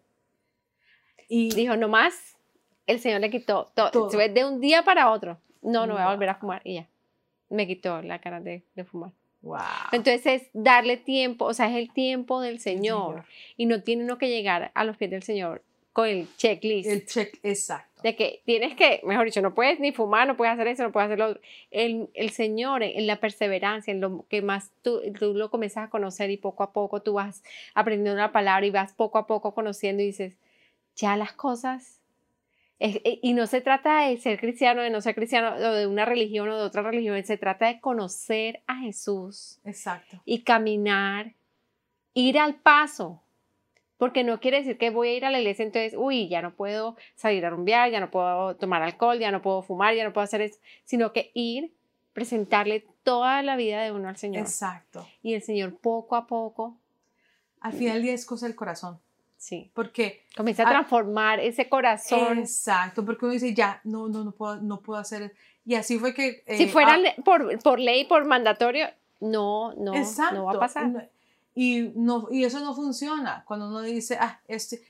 Y dijo, no más, el Señor le quitó todo. Todo. De un día para otro. No, no voy a volver a fumar. Y ya, me quitó la cara de, de fumar. Wow. Entonces es darle tiempo, o sea, es el tiempo del Señor. Señor. Y no tiene uno que llegar a los pies del Señor con el checklist. El check, exacto. de que tienes que, mejor dicho, no puedes ni fumar, no puedes hacer eso, no puedes hacer lo otro. El, el Señor, en la perseverancia, en lo que más tú, tú lo comienzas a conocer y poco a poco tú vas aprendiendo la palabra y vas poco a poco conociendo y dices, ya las cosas. Es- e- y no se trata de ser cristiano, de no ser cristiano, o de una religión o de otra religión, se trata de conocer a Jesús Exacto. y caminar, ir al paso. Porque no quiere decir que voy a ir a la iglesia, entonces, uy, ya no puedo salir a rumbear, ya no puedo tomar alcohol, ya no puedo fumar, ya no puedo hacer eso, sino que ir, presentarle toda la vida de uno al Señor. Exacto. Y el Señor poco a poco, Al final del día es cosa del corazón. Sí, Porque comienza a Ah, transformar ese corazón. Exacto, porque uno dice, ya, no, no, no puedo, no puedo hacer. Y así fue que... si eh, fuera ah, por, por ley, por mandatorio, no, no, exacto, no va a pasar. no- Y, no, y eso no funciona. Cuando uno dice, ah, este,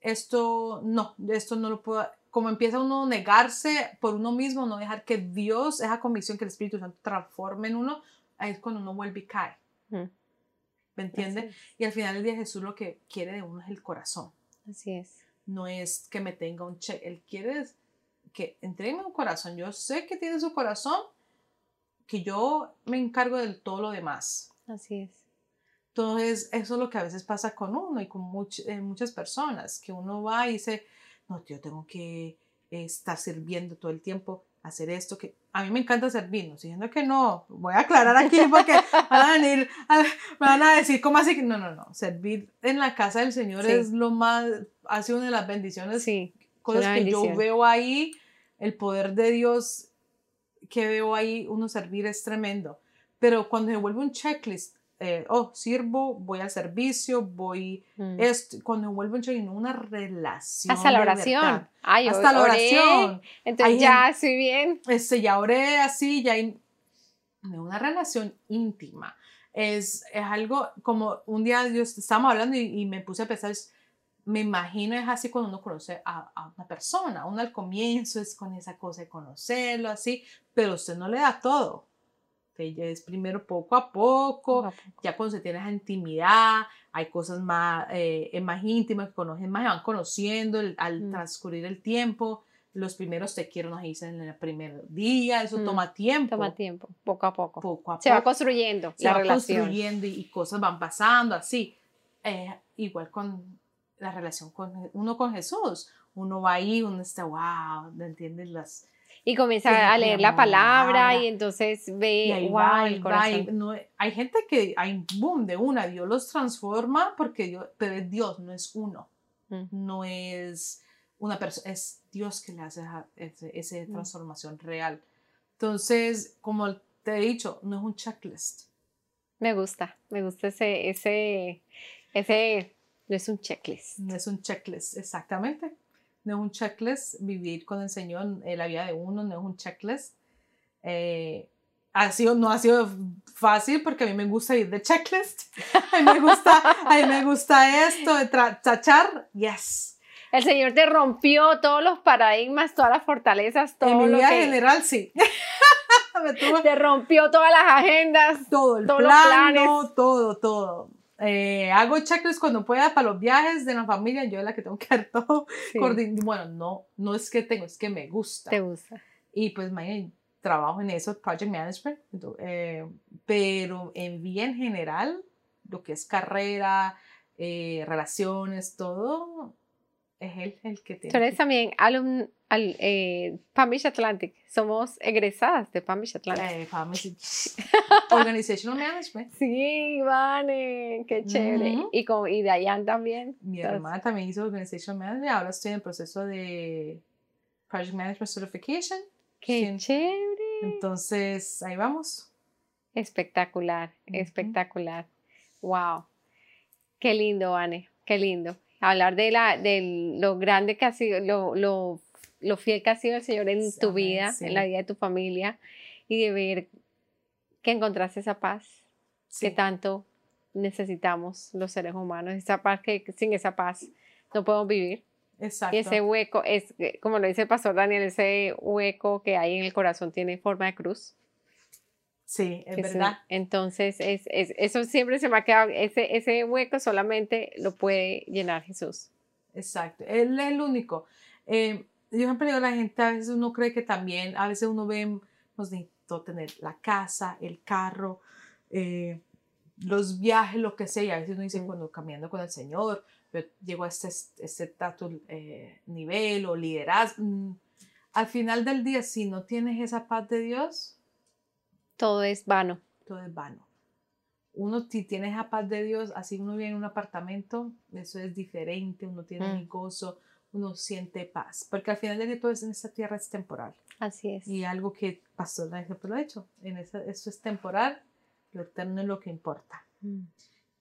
esto no, esto no lo puedo... Como empieza uno a negarse por uno mismo, no dejar que Dios, esa convicción que el Espíritu Santo transforme en uno, ahí es cuando uno vuelve y cae. Ujú. ¿Me entiendes? Y al final del día Jesús lo que quiere de uno es el corazón. Así es. no es que me tenga un cheque, él quiere que entregue un corazón. Yo sé que tiene su corazón, que yo me encargo de todo lo demás. Así es. Entonces, eso es lo que a veces pasa con uno y con much- eh, muchas personas, que uno va y dice, no, yo tengo que eh, estar sirviendo todo el tiempo, hacer esto, que a mí me encanta servir, no estoy diciendo que no, voy a aclarar aquí porque van a venir, a- me van a decir, ¿cómo así? que-?" No, no, no, servir en la casa del Señor Sí. es lo más, ha sido una de las bendiciones Sí, cosas que yo veo ahí, el poder de Dios que veo ahí, uno servir es tremendo. Pero cuando se vuelve un checklist, eh, oh, sirvo, voy al servicio, voy, Mm. esto, cuando vuelvo en una relación. Hasta la oración. Ay, Hasta la oración. Entonces ya estoy bien. Este, ya oré así, ya hay una relación íntima. Es, es algo como un día yo estábamos hablando y, y me puse a pensar, es- me imagino es así cuando uno conoce a, a una persona, uno al comienzo es con esa cosa de conocerlo así, pero usted no le da todo. Usted ya es primero poco a poco, ya cuando se tiene esa intimidad, hay cosas más, eh, más íntimas que conocen más, se van conociendo el- al Mm. transcurrir el tiempo. Los primeros te quiero nos dicen en el primer día, eso Mm, toma tiempo. Toma tiempo, poco a poco. Poco a Se va construyendo se la va relación. construyendo y, y cosas van pasando así. Eh, igual con la relación con uno con Jesús. Uno va ahí, uno está, wow, ¿entiendes? Las, Y comienza Fíjate, a leer la palabra palabra. y entonces ve, y ahí wow, va, el y va, y corazón. no- hay gente que hay boom de una, Dios los transforma porque Dios, pero es Dios, no es uno, Mm. no es una persona, es Dios que le hace esa Mm. transformación real. Entonces, como te he dicho, no es un checklist. Me gusta, me gusta ese, ese, ese, no es un checklist. No es un checklist, exactamente. No es un checklist. Vivir con el Señor en la vida de uno no es un checklist. Eh, ha sido, no ha sido fácil porque a mí me gusta ir de checklist. A mí me gusta, a mí me gusta esto, de tachar, yes. El Señor te rompió todos los paradigmas, todas las fortalezas, todo en mi lo vida que general, sí. me tuvo te rompió todas las agendas. todo, el todos los plano, todo, todo. Eh, hago checklist cuando pueda para los viajes de la familia, yo es la que tengo que hacer todo. Sí, Bueno, no, no es que tengo, es que me gusta. te gusta. Y pues imagínate, trabajo en eso, project management, eh, pero en bien general, lo que es carrera, eh, relaciones, todo, es él el que Tú tiene. eres que- también alum, al, eh, Palm Beach Atlantic. Somos egresadas de Palm Beach Atlantic. eh, family- organizational management. Sí, Vane, qué chévere. Y, con, y Dayan también. Mi Entonces, hermana también hizo organizational management, ahora estoy en el proceso de project management certification. Qué chévere. Entonces, ahí vamos. Espectacular, espectacular. Wow. Qué lindo, Vane, qué lindo. Hablar de, la, de lo grande que ha sido, lo, lo, lo fiel que ha sido el Señor en tu vida, sí. en la vida de tu familia, y de ver que encontraste esa paz Sí, que tanto necesitamos los seres humanos, esa paz que sin esa paz no podemos vivir. exacto. Y ese hueco es, eh, como lo dice el pastor Daniel, ese hueco que hay en el corazón tiene forma de cruz. Sí, es verdad. entonces, es, es- eso siempre se me ha quedado, ese, ese hueco solamente lo puede llenar Jesús. Exacto, él es el único. Eh, yo siempre digo a la gente, a veces uno cree que también, a veces uno ve, nos necesito tener la casa, el carro, eh, los viajes, lo que sea, y a veces uno dice, Mm. cuando caminando con el Señor, yo llego a este, este estatus, eh, nivel o liderazgo. mm, Al final del día, si no tienes esa paz de Dios, Todo es vano. todo es vano. Uno, si tiene esa paz de Dios, así uno vive en un apartamento, eso es diferente, uno tiene Mm. gozo, uno siente paz, porque al final día todo es en esta tierra es temporal. Así es. Y algo que pasó lo ha hecho, en esa, esto es temporal, lo eterno es lo que importa. Mm.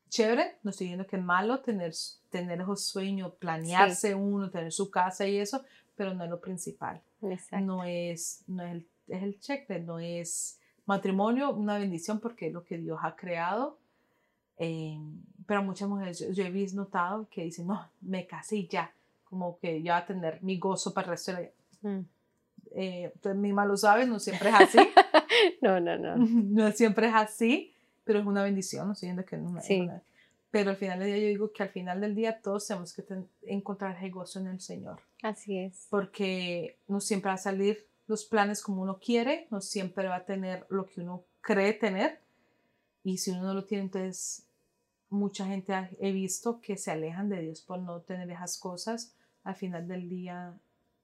Chévere, no estoy diciendo que es malo tener, tener esos sueños, planearse uno, tener su casa y eso, pero no es lo principal. Exacto. No es, no es el, es el checklist, no es matrimonio, una bendición porque es lo que Dios ha creado. Eh, pero muchas mujeres, yo, yo he visto, notado que dicen, no, me casé y ya, como que ya va a tener mi gozo para el resto de la vida. Mm. Eh, tú misma lo sabes, no siempre es así, No, no, no. no siempre es así, pero es una bendición, no estoy diciendo que no es Sí. una- Pero al final del día yo digo que al final del día todos tenemos que ten- encontrar el gozo en el Señor. Así es. porque no siempre va a salir los planes como uno quiere, no siempre va a tener lo que uno cree tener. Y si uno no lo tiene, entonces mucha gente ha- he visto que se alejan de Dios por no tener esas cosas. Al final del día,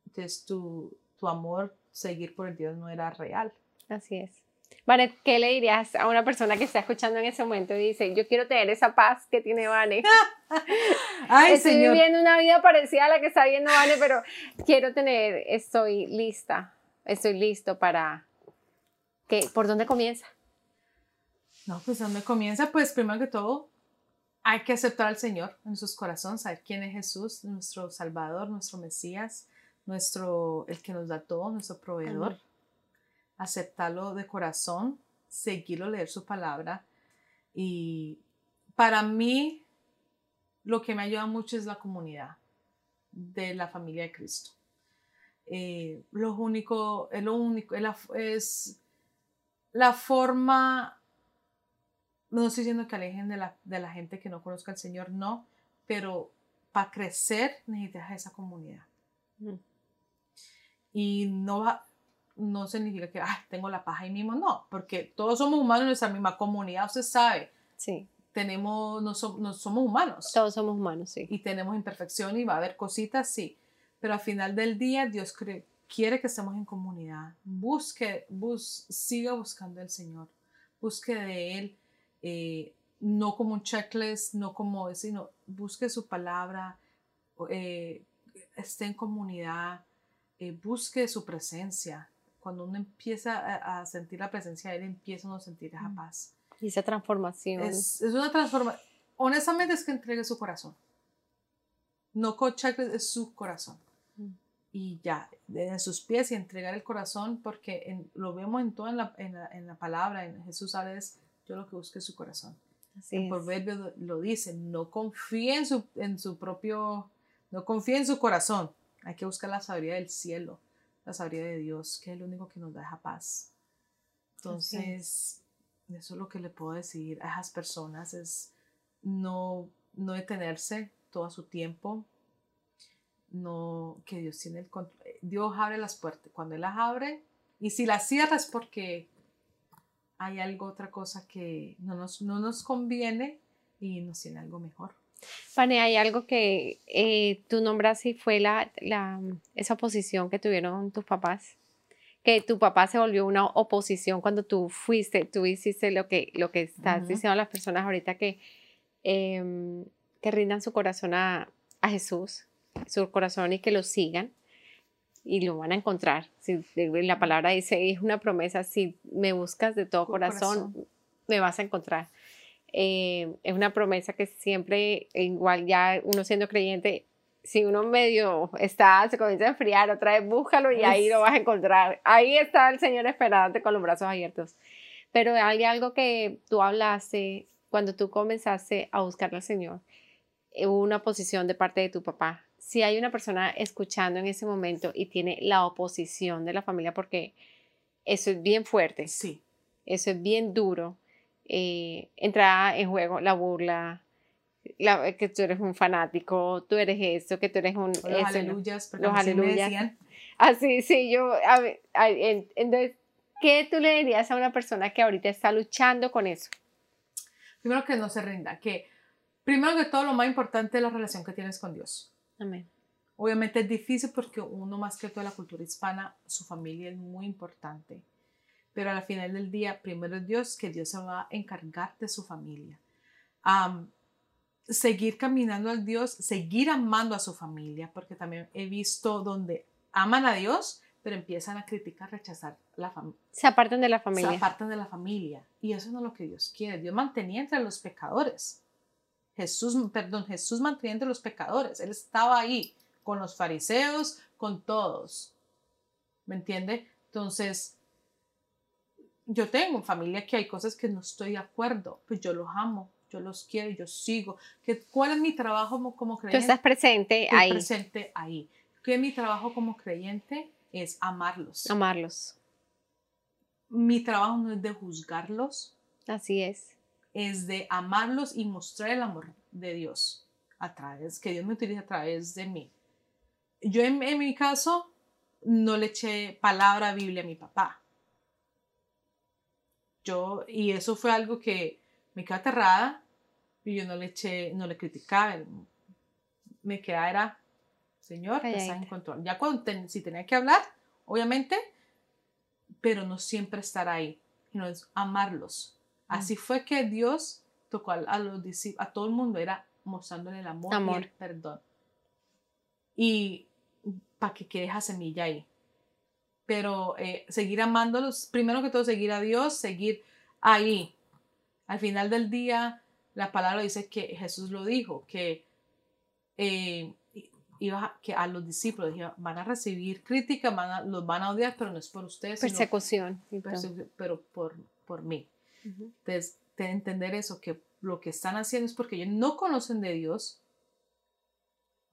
entonces tu, tu amor, seguir por el Dios no era real. Así es. Vane, ¿qué le dirías a una persona que está escuchando en ese momento y dice, yo quiero tener esa paz que tiene Vane? Ay, estoy Señor. viviendo una vida parecida a la que está viviendo Vane, pero quiero tener, estoy lista, estoy listo para... ¿Qué, ¿Por dónde comienza? No, pues donde comienza, pues primero que todo, hay que aceptar al Señor en sus corazones, saber quién es Jesús, nuestro Salvador, nuestro Mesías, nuestro, el que nos da todo, nuestro proveedor. Aceptarlo de corazón, seguirlo, leer su palabra. Y para mí, lo que me ayuda mucho es la comunidad de la familia de Cristo. Eh, lo único, es lo único, es la forma no estoy diciendo que alejen de la, gente que no conozca al Señor, no, pero para crecer necesitas esa comunidad. Mm. Y no va, no significa que tengo la paz ahí mismo, no, porque todos somos humanos en nuestra misma comunidad, usted sabe. Sí. Tenemos, no, somos humanos. Todos somos humanos, sí. Y tenemos imperfección y va a haber cositas, sí. Pero al final del día, Dios quiere que estemos en comunidad. Busque, bus, siga buscando al Señor. Busque de Él eh, no como un checklist, no como, sino busque su palabra, eh, esté en comunidad, eh, busque su presencia. Cuando uno empieza a, sentir la presencia de Él, empieza a sentir esa mm. paz. Y esa transformación. Es, una transformación. Honestamente es que entregue su corazón. No con checklist, es su corazón. Y ya, en sus pies y entregar el corazón, porque lo vemos en toda en la, en la, palabra, en Jesús habla yo lo que busco es su corazón. Así el proverbio lo dice, no confíe en su, en su propio, no confíe en su corazón. Hay que buscar la sabiduría del cielo, la sabiduría de Dios, que es lo único que nos deja paz. Entonces, eso es lo que le puedo decir a esas personas, es no, no detenerse todo su tiempo, no, que Dios tiene el control. Dios abre las puertas, cuando Él las abre, y si las cierra es porque hay algo, otra cosa que no nos, no nos conviene y nos tiene algo mejor. Pane, hay algo que eh, tú nombras y fue la, la, esa oposición que tuvieron tus papás, que tu papá se volvió una oposición cuando tú fuiste, tú hiciste lo que, lo que estás diciendo a las personas ahorita que, em, que rindan su corazón a, a Jesús, su corazón y que lo sigan y lo van a encontrar. Si la palabra dice, es una promesa, si me buscas de todo corazón, me vas a encontrar. Eh, es una promesa que siempre, igual ya uno siendo creyente, si uno medio está, se comienza a enfriar, otra vez búscalo y ahí lo vas a encontrar. Ahí está el Señor esperándote con los brazos abiertos. Pero hay algo que tú hablaste cuando tú comenzaste a buscar al Señor, hubo una posición de parte de tu papá si hay una persona escuchando en ese momento y tiene la oposición de la familia, porque eso es bien fuerte. Sí. Eso es bien duro. Eh, entra en juego la burla, que tú eres un fanático, tú eres esto, que tú eres un... los aleluyas, los aleluyas. Así, sí, yo... entonces, ¿qué tú le dirías a una persona que ahorita está luchando con eso? Primero que no se rinda, que primero que todo lo más importante es la relación que tienes con Dios. Amén. Obviamente es difícil porque uno más que toda la cultura hispana, su familia es muy importante. Pero al final del día, primero es Dios, que Dios se va a encargar de su familia. seguir caminando al Dios, seguir amando a su familia, porque también he visto donde aman a Dios, pero empiezan a criticar, rechazar la familia. Se apartan de la familia. Se apartan de la familia. Y eso no es lo que Dios quiere. Dios mantenía entre los pecadores. Jesús, perdón, Jesús mantenía entre los pecadores. Él estaba ahí con los fariseos, con todos. ¿Me entiende? Entonces, yo tengo familia que hay cosas que no estoy de acuerdo, pues yo los amo, yo los quiero, yo sigo. ¿Qué, ¿Cuál es mi trabajo como, creyente? Tú estás presente Estoy ahí. presente ahí. ¿Qué es mi trabajo como creyente? Es amarlos. Amarlos. Mi trabajo no es de juzgarlos. Así es es de amarlos y mostrar el amor de Dios a través, que Dios me utiliza a través de mí. Yo en, mi caso no le eché palabra Biblia a mi papá. Yo, y eso fue algo que me quedó aterrada y yo no le eché, no le criticaba. Me quedaba era, Señor, que está en control. Ya cuando si tenía que hablar, obviamente, pero no siempre estar ahí, sino es amarlos Así fue que Dios tocó a, los a todo el mundo, era mostrándole el amor, y el perdón. Y para que quede esa semilla ahí. Pero eh, seguir amándolos, primero que todo seguir a Dios, seguir ahí. Al final del día, la palabra dice que Jesús lo dijo, que, eh, iba, que a los discípulos van a recibir crítica, van a, los van a odiar, pero no es por ustedes. Persecución. pero por, por mí. Entonces, de entender eso, que lo que están haciendo es porque ellos no conocen de Dios,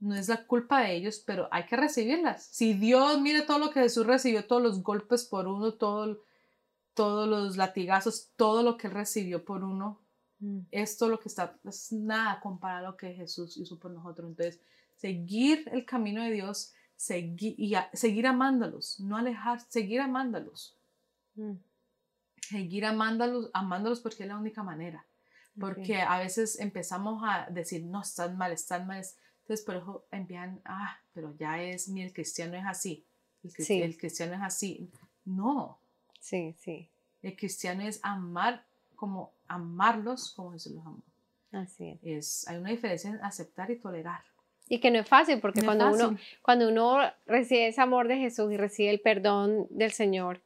no es la culpa de ellos, pero hay que recibirlas. Si Dios mire todo lo que Jesús recibió, todos los golpes por uno, todo, todos los latigazos, todo lo que él recibió por uno, mm. esto lo que está, es nada comparado a lo que Jesús hizo por nosotros. Entonces, seguir el camino de Dios seguir, y seguir amándolos, no alejar, seguir amándolos. Mm. Seguir amándolos, amándolos porque es la única manera. Porque a veces empezamos a decir, no, están mal, están mal. Entonces, por eso empiezan, ah, pero ya es, mi el cristiano es así. El, el cristiano es así. No. Sí, sí. El cristiano es amar como amarlos como Jesús los amó. Así es. es. Hay una diferencia en aceptar y tolerar. Y que no es fácil, porque cuando, Uno, cuando uno recibe ese amor de Jesús y recibe el perdón del Señor,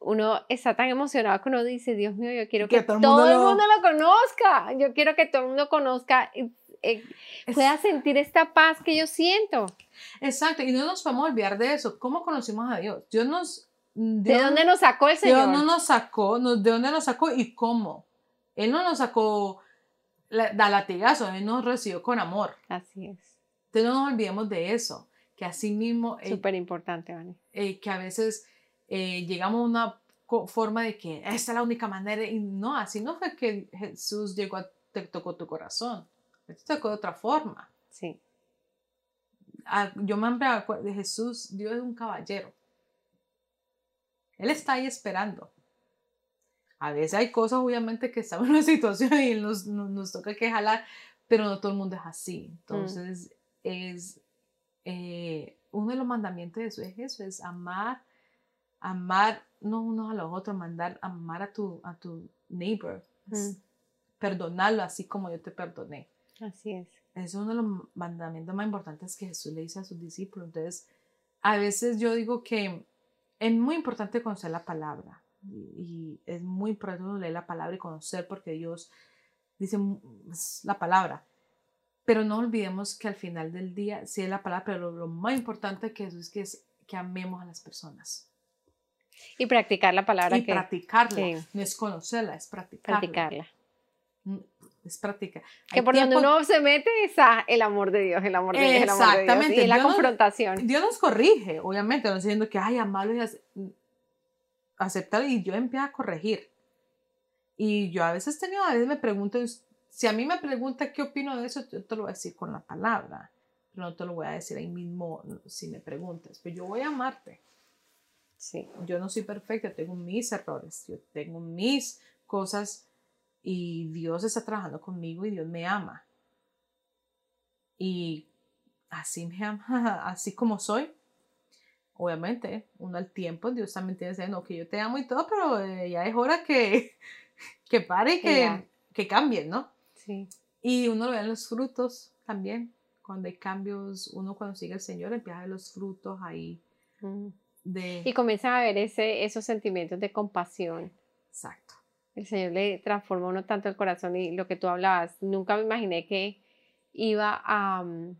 uno está tan emocionado que uno dice, Dios mío, yo quiero que, todo, el mundo lo conozca, yo quiero que todo el mundo conozca, eh, pueda sentir esta paz que yo siento. Exacto, y no nos podemos olvidar de eso, ¿cómo conocimos a Dios? Dios nos... ¿De dónde nos sacó el Señor? Dios no nos sacó, ¿de dónde nos sacó y cómo? Él no nos sacó da latigazo, Él nos recibió con amor. Así es. Entonces no nos olvidemos de eso, que así mismo... Eh, Súper importante, Vani. Eh, que a veces eh, llegamos a una forma de que esta es la única manera, y no, así no fue que Jesús llegó a, te tocó tu corazón, te tocó de otra forma. Sí. Ah, yo me acuerdo de Jesús, Dios es un caballero. Él está ahí esperando. A veces hay cosas, obviamente, que estamos en una situación y nos, nos, toca que jalar, pero no todo el mundo es así. Entonces, es eh, uno de los mandamientos de Jesús es eso, es amar amar no unos a los otros, mandar amar a tu, a tu neighbor, perdonarlo así como yo te perdoné. Así es. Es uno de los mandamientos más importantes que Jesús le dice a sus discípulos. Entonces, a veces yo digo que es muy importante conocer la palabra y, es muy importante leer la palabra y conocer porque Dios dice la palabra. Pero no olvidemos que al final del día, sí es la palabra, pero lo, más importante que Jesús es que, es que amemos a las personas. Y practicar la palabra. Y practicarla. No es conocerla, es practicarla. Practicarla. Mm, es práctica. Que por donde uno se mete es el amor de Dios, el amor de Dios, de Dios. Y la confrontación. Dios nos corrige, obviamente, no diciendo que, ay, amarlo y aceptar, y yo empiezo a corregir. Y yo a veces tengo, a veces me pregunto, si a mí me pregunta qué opino de eso, yo te lo voy a decir con la palabra, pero no te lo voy a decir ahí mismo si me preguntas, pero yo voy a amarte. Sí. Yo no soy perfecta, tengo mis errores, yo tengo mis cosas y Dios está trabajando conmigo y Dios me ama. Y así me ama, así como soy. Obviamente, uno al tiempo, Dios también tiene que decir, no, que yo te amo y todo, pero eh, ya es hora que, que pare y que, que cambie, ¿no? Sí. Y uno lo ve en los frutos también. Cuando hay cambios, uno cuando sigue al Señor empieza a ver los frutos ahí. Y comienzan a ver ese, esos sentimientos de compasión. Exacto. El Señor le transforma uno tanto el corazón y lo que tú hablabas, nunca me imaginé que iba a mm,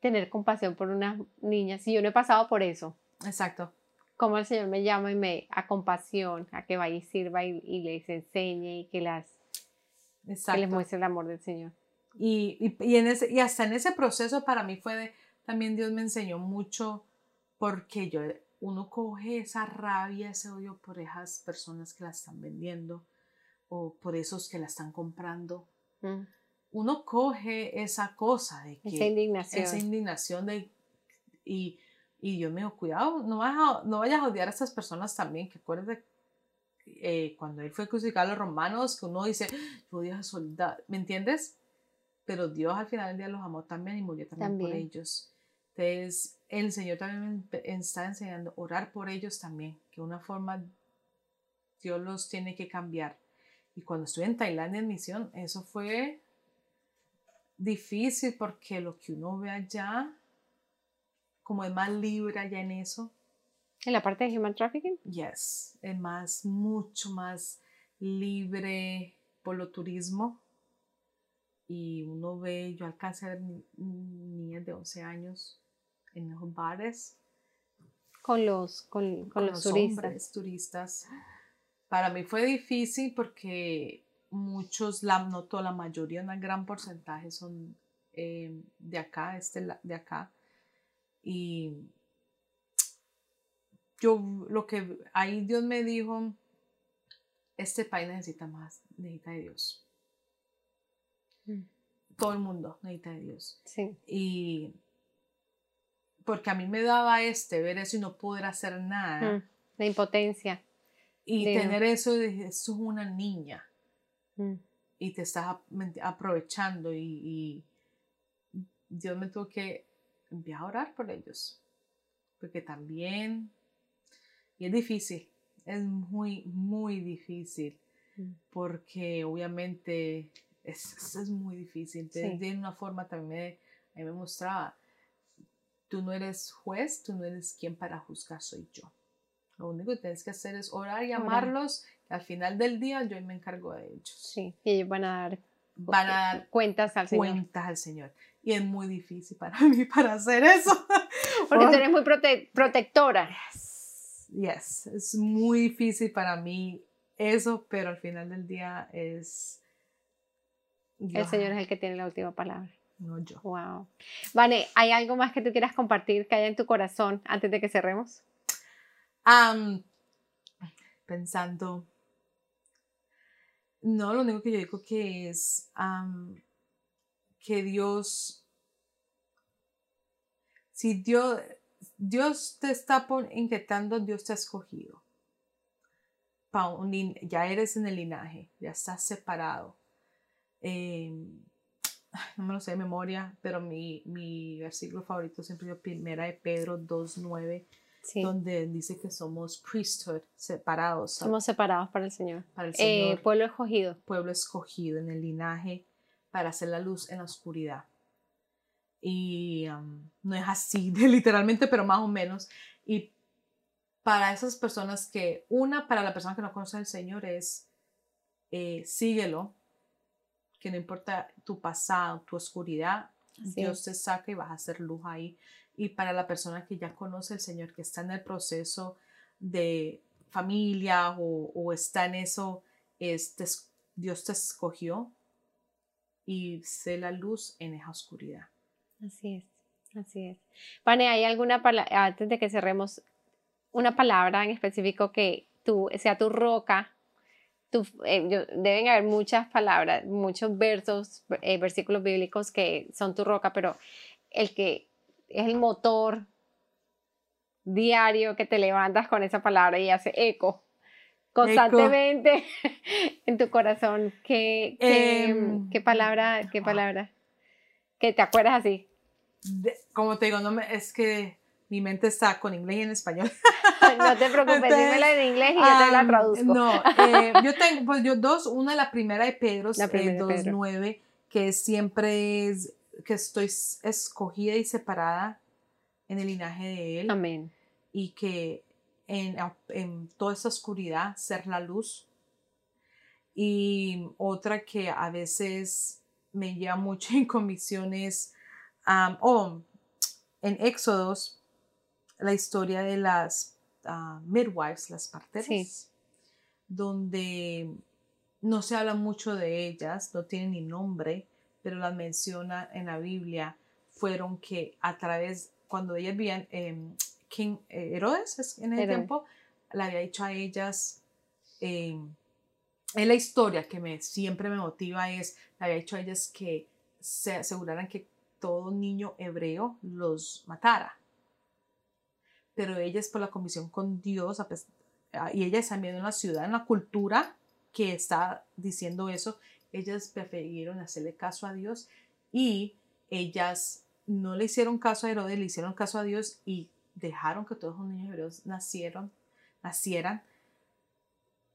tener compasión por una niña si yo no he pasado por eso. Exacto. Como el Señor me llama y me a compasión, a que vaya y sirva y, les enseñe y que las les muestre el amor del Señor. Y, y, en ese, y hasta en ese proceso para mí fue de, también Dios me enseñó mucho porque yo uno coge esa rabia, ese odio por esas personas que la están vendiendo o por esos que la están comprando. Mm. Uno coge esa cosa de que... Esa indignación. Esa indignación de... Y, y yo me digo, cuidado, no vayas, a, no vayas a odiar a esas personas también, que acuérdate eh, cuando él fue crucificado a los romanos, que uno dice, yo odio a soldados, ¿me entiendes? Pero Dios al final del día los amó también y murió también. por ellos. Entonces, el Señor también está enseñando a orar por ellos también, que una forma Dios los tiene que cambiar. Y cuando estuve en Tailandia en misión, eso fue difícil porque lo que uno ve allá, como es más libre allá en eso. ¿En la parte de human trafficking? Yes, es más, mucho más libre. por lo turismo y uno ve, yo alcancé a ver niñas de 11 años en los bares. Con los, con, los, turistas. turistas. Para mí fue difícil porque muchos, la, no toda la mayoría, un gran porcentaje son eh, de acá, este, de acá. Y yo lo que ahí Dios me dijo, este país necesita más, necesita de Dios. Mm. Todo el mundo necesita de Dios. Sí. Y porque a mí me daba este, ver eso y no poder hacer nada. Mm, la impotencia. Y tener eso, eso es una niña. Mm. Y te estás aprovechando y, y Dios me tuvo que enviar a orar por ellos. Porque también, y es difícil, es muy, muy difícil. Mm. Porque obviamente es, es muy difícil. De, una forma también me, me mostraba, tú no eres juez, tú no eres quien para juzgar, soy yo. Lo único que tienes que hacer es orar y amarlos. al final del día yo me encargo de ellos. Sí, y ellos van a dar, van a dar cuentas al Señor. Cuentas al Señor. Y es muy difícil para mí para hacer eso. Porque tú eres muy protectora. Yes, es muy difícil para mí eso, pero al final del día es... El Señor es el que tiene la última palabra. No yo. Wow. Vale, ¿hay algo más que tú quieras compartir que haya en tu corazón antes de que cerremos? pensando. No, lo único que yo digo que es que Dios, si Dios, Dios te está inquietando, Dios te ha escogido. Ya eres en el linaje, ya estás separado. Em, no me lo sé de memoria, pero mi, mi versículo favorito siempre es primera de Pedro 2.9, donde dice que somos priesthood, separados. Somos separados para el Señor. Para el eh, Señor. pueblo escogido. Pueblo escogido en el linaje para hacer la luz en la oscuridad y um, no es así literalmente, pero más o menos. Y para esas personas que, una, para la persona que no conoce al Señor es, eh, síguelo, que no importa tu pasado, tu oscuridad, Dios te saca y vas a hacer luz ahí. Y para la persona que ya conoce al Señor, que está en el proceso de familia o, o está en eso, este, Dios te escogió y sé la luz en esa oscuridad. Así es, así es. Pane, ¿hay alguna palabra, antes de que cerremos, una palabra en específico que tú, sea tu roca? Tu, eh, deben haber muchas palabras, muchos versos, eh, versículos bíblicos que son tu roca, pero el que es el motor diario que te levantas con esa palabra y hace eco constantemente en tu corazón. ¿Qué, qué, em, qué palabra, qué palabra? Que te acuerdas así como te digo, no me, es que mi mente está con inglés y en español. no te preocupes, dímela en inglés y yo te la traduzco. No, eh, yo tengo, pues yo dos, una la primera de Pedro, la primera 2.9, que siempre es, que estoy escogida y separada en el linaje de Él. Amén. Y que en, en toda esa oscuridad ser la luz. Y otra que a veces me lleva mucho en comisiones o en Éxodos, la historia de las ah, midwives, las parteras, donde no se habla mucho de ellas, no tienen ni nombre, pero las menciona en la Biblia, fueron que a través, cuando ellas vivían, eh, King eh, Herodes en ese tiempo, le había dicho a ellas, em, en la historia que me, siempre me motiva es, le había dicho a ellas que se aseguraran que todo niño hebreo los matara. Pero ellas por la comisión con Dios, ah, y ellas también en la ciudad, en la cultura que está diciendo eso, ellas prefirieron hacerle caso a Dios y ellas no le hicieron caso a Herodes, le hicieron caso a Dios y dejaron que todos los niños hebreos nacieron, nacieran.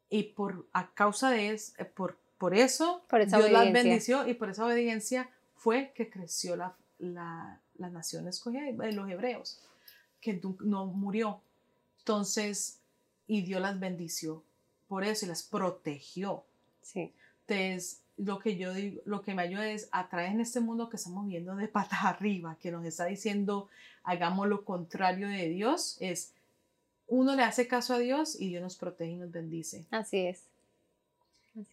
Y por a causa de eso, eh, por, por eso Dios las bendició y por esa obediencia fue que creció la, la, la nación escogida, de los hebreos, que no murió. Entonces, y Dios las bendició por eso y las protegió. Sí. Entonces, lo que yo digo, lo que me ayuda es a través en este mundo que estamos viendo de patas arriba, que nos está diciendo hagamos lo contrario de Dios, es uno le hace caso a Dios y Dios nos protege y nos bendice. Así es.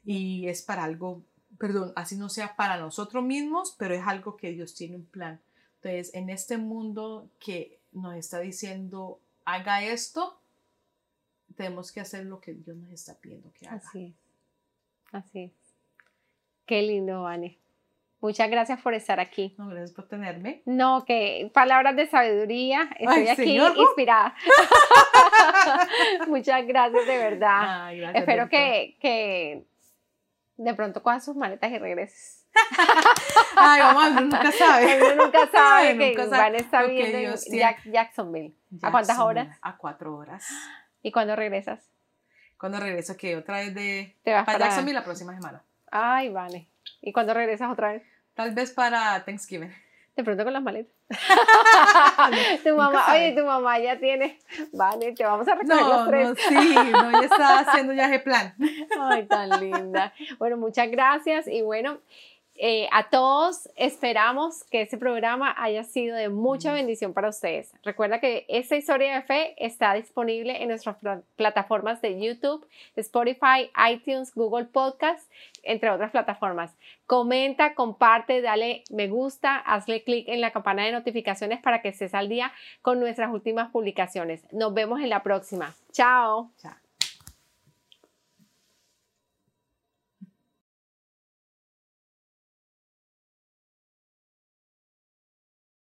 Y es para algo, perdón, así no sea para nosotros mismos, pero es algo que Dios tiene un plan. Entonces, en este mundo que nos está diciendo haga esto, tenemos que hacer lo que Dios nos está pidiendo que haga. Así es. Así es. Qué lindo, Vane. Muchas gracias por estar aquí. No, gracias por tenerme. No, que palabras de sabiduría. Estoy aquí inspirada. Muchas gracias, de verdad. Ay, gracias, Espero que, que de pronto cojas sus maletas y regreses. Ay, vamos, uno nunca sabe. Uno nunca sabe Ay, que nunca sabe está viendo en Jack, Jacksonville. ¿A cuántas horas? A cuatro horas. ¿Y cuándo regresas? Cuando regreso, que otra vez de ¿Te vas para, para Jacksonville la próxima semana. Ay, vale. ¿Y cuándo regresas otra vez? Tal vez para Thanksgiving. De pronto con las maletas. tu mamá, oye, tu mamá ya tiene, vale, te vamos a recoger no, los tres. No, sí, no, ya está haciendo ya ese plan. Ay, tan linda. Bueno, muchas gracias y bueno, eh, a todos esperamos que este programa haya sido de mucha bendición para ustedes. Recuerda que esta historia de fe está disponible en nuestras plataformas de YouTube, Spotify, iTunes, Google Podcast, entre otras plataformas. Comenta, comparte, dale me gusta, hazle clic en la campana de notificaciones para que estés al día con nuestras últimas publicaciones. Nos vemos en la próxima. Chao. Chao.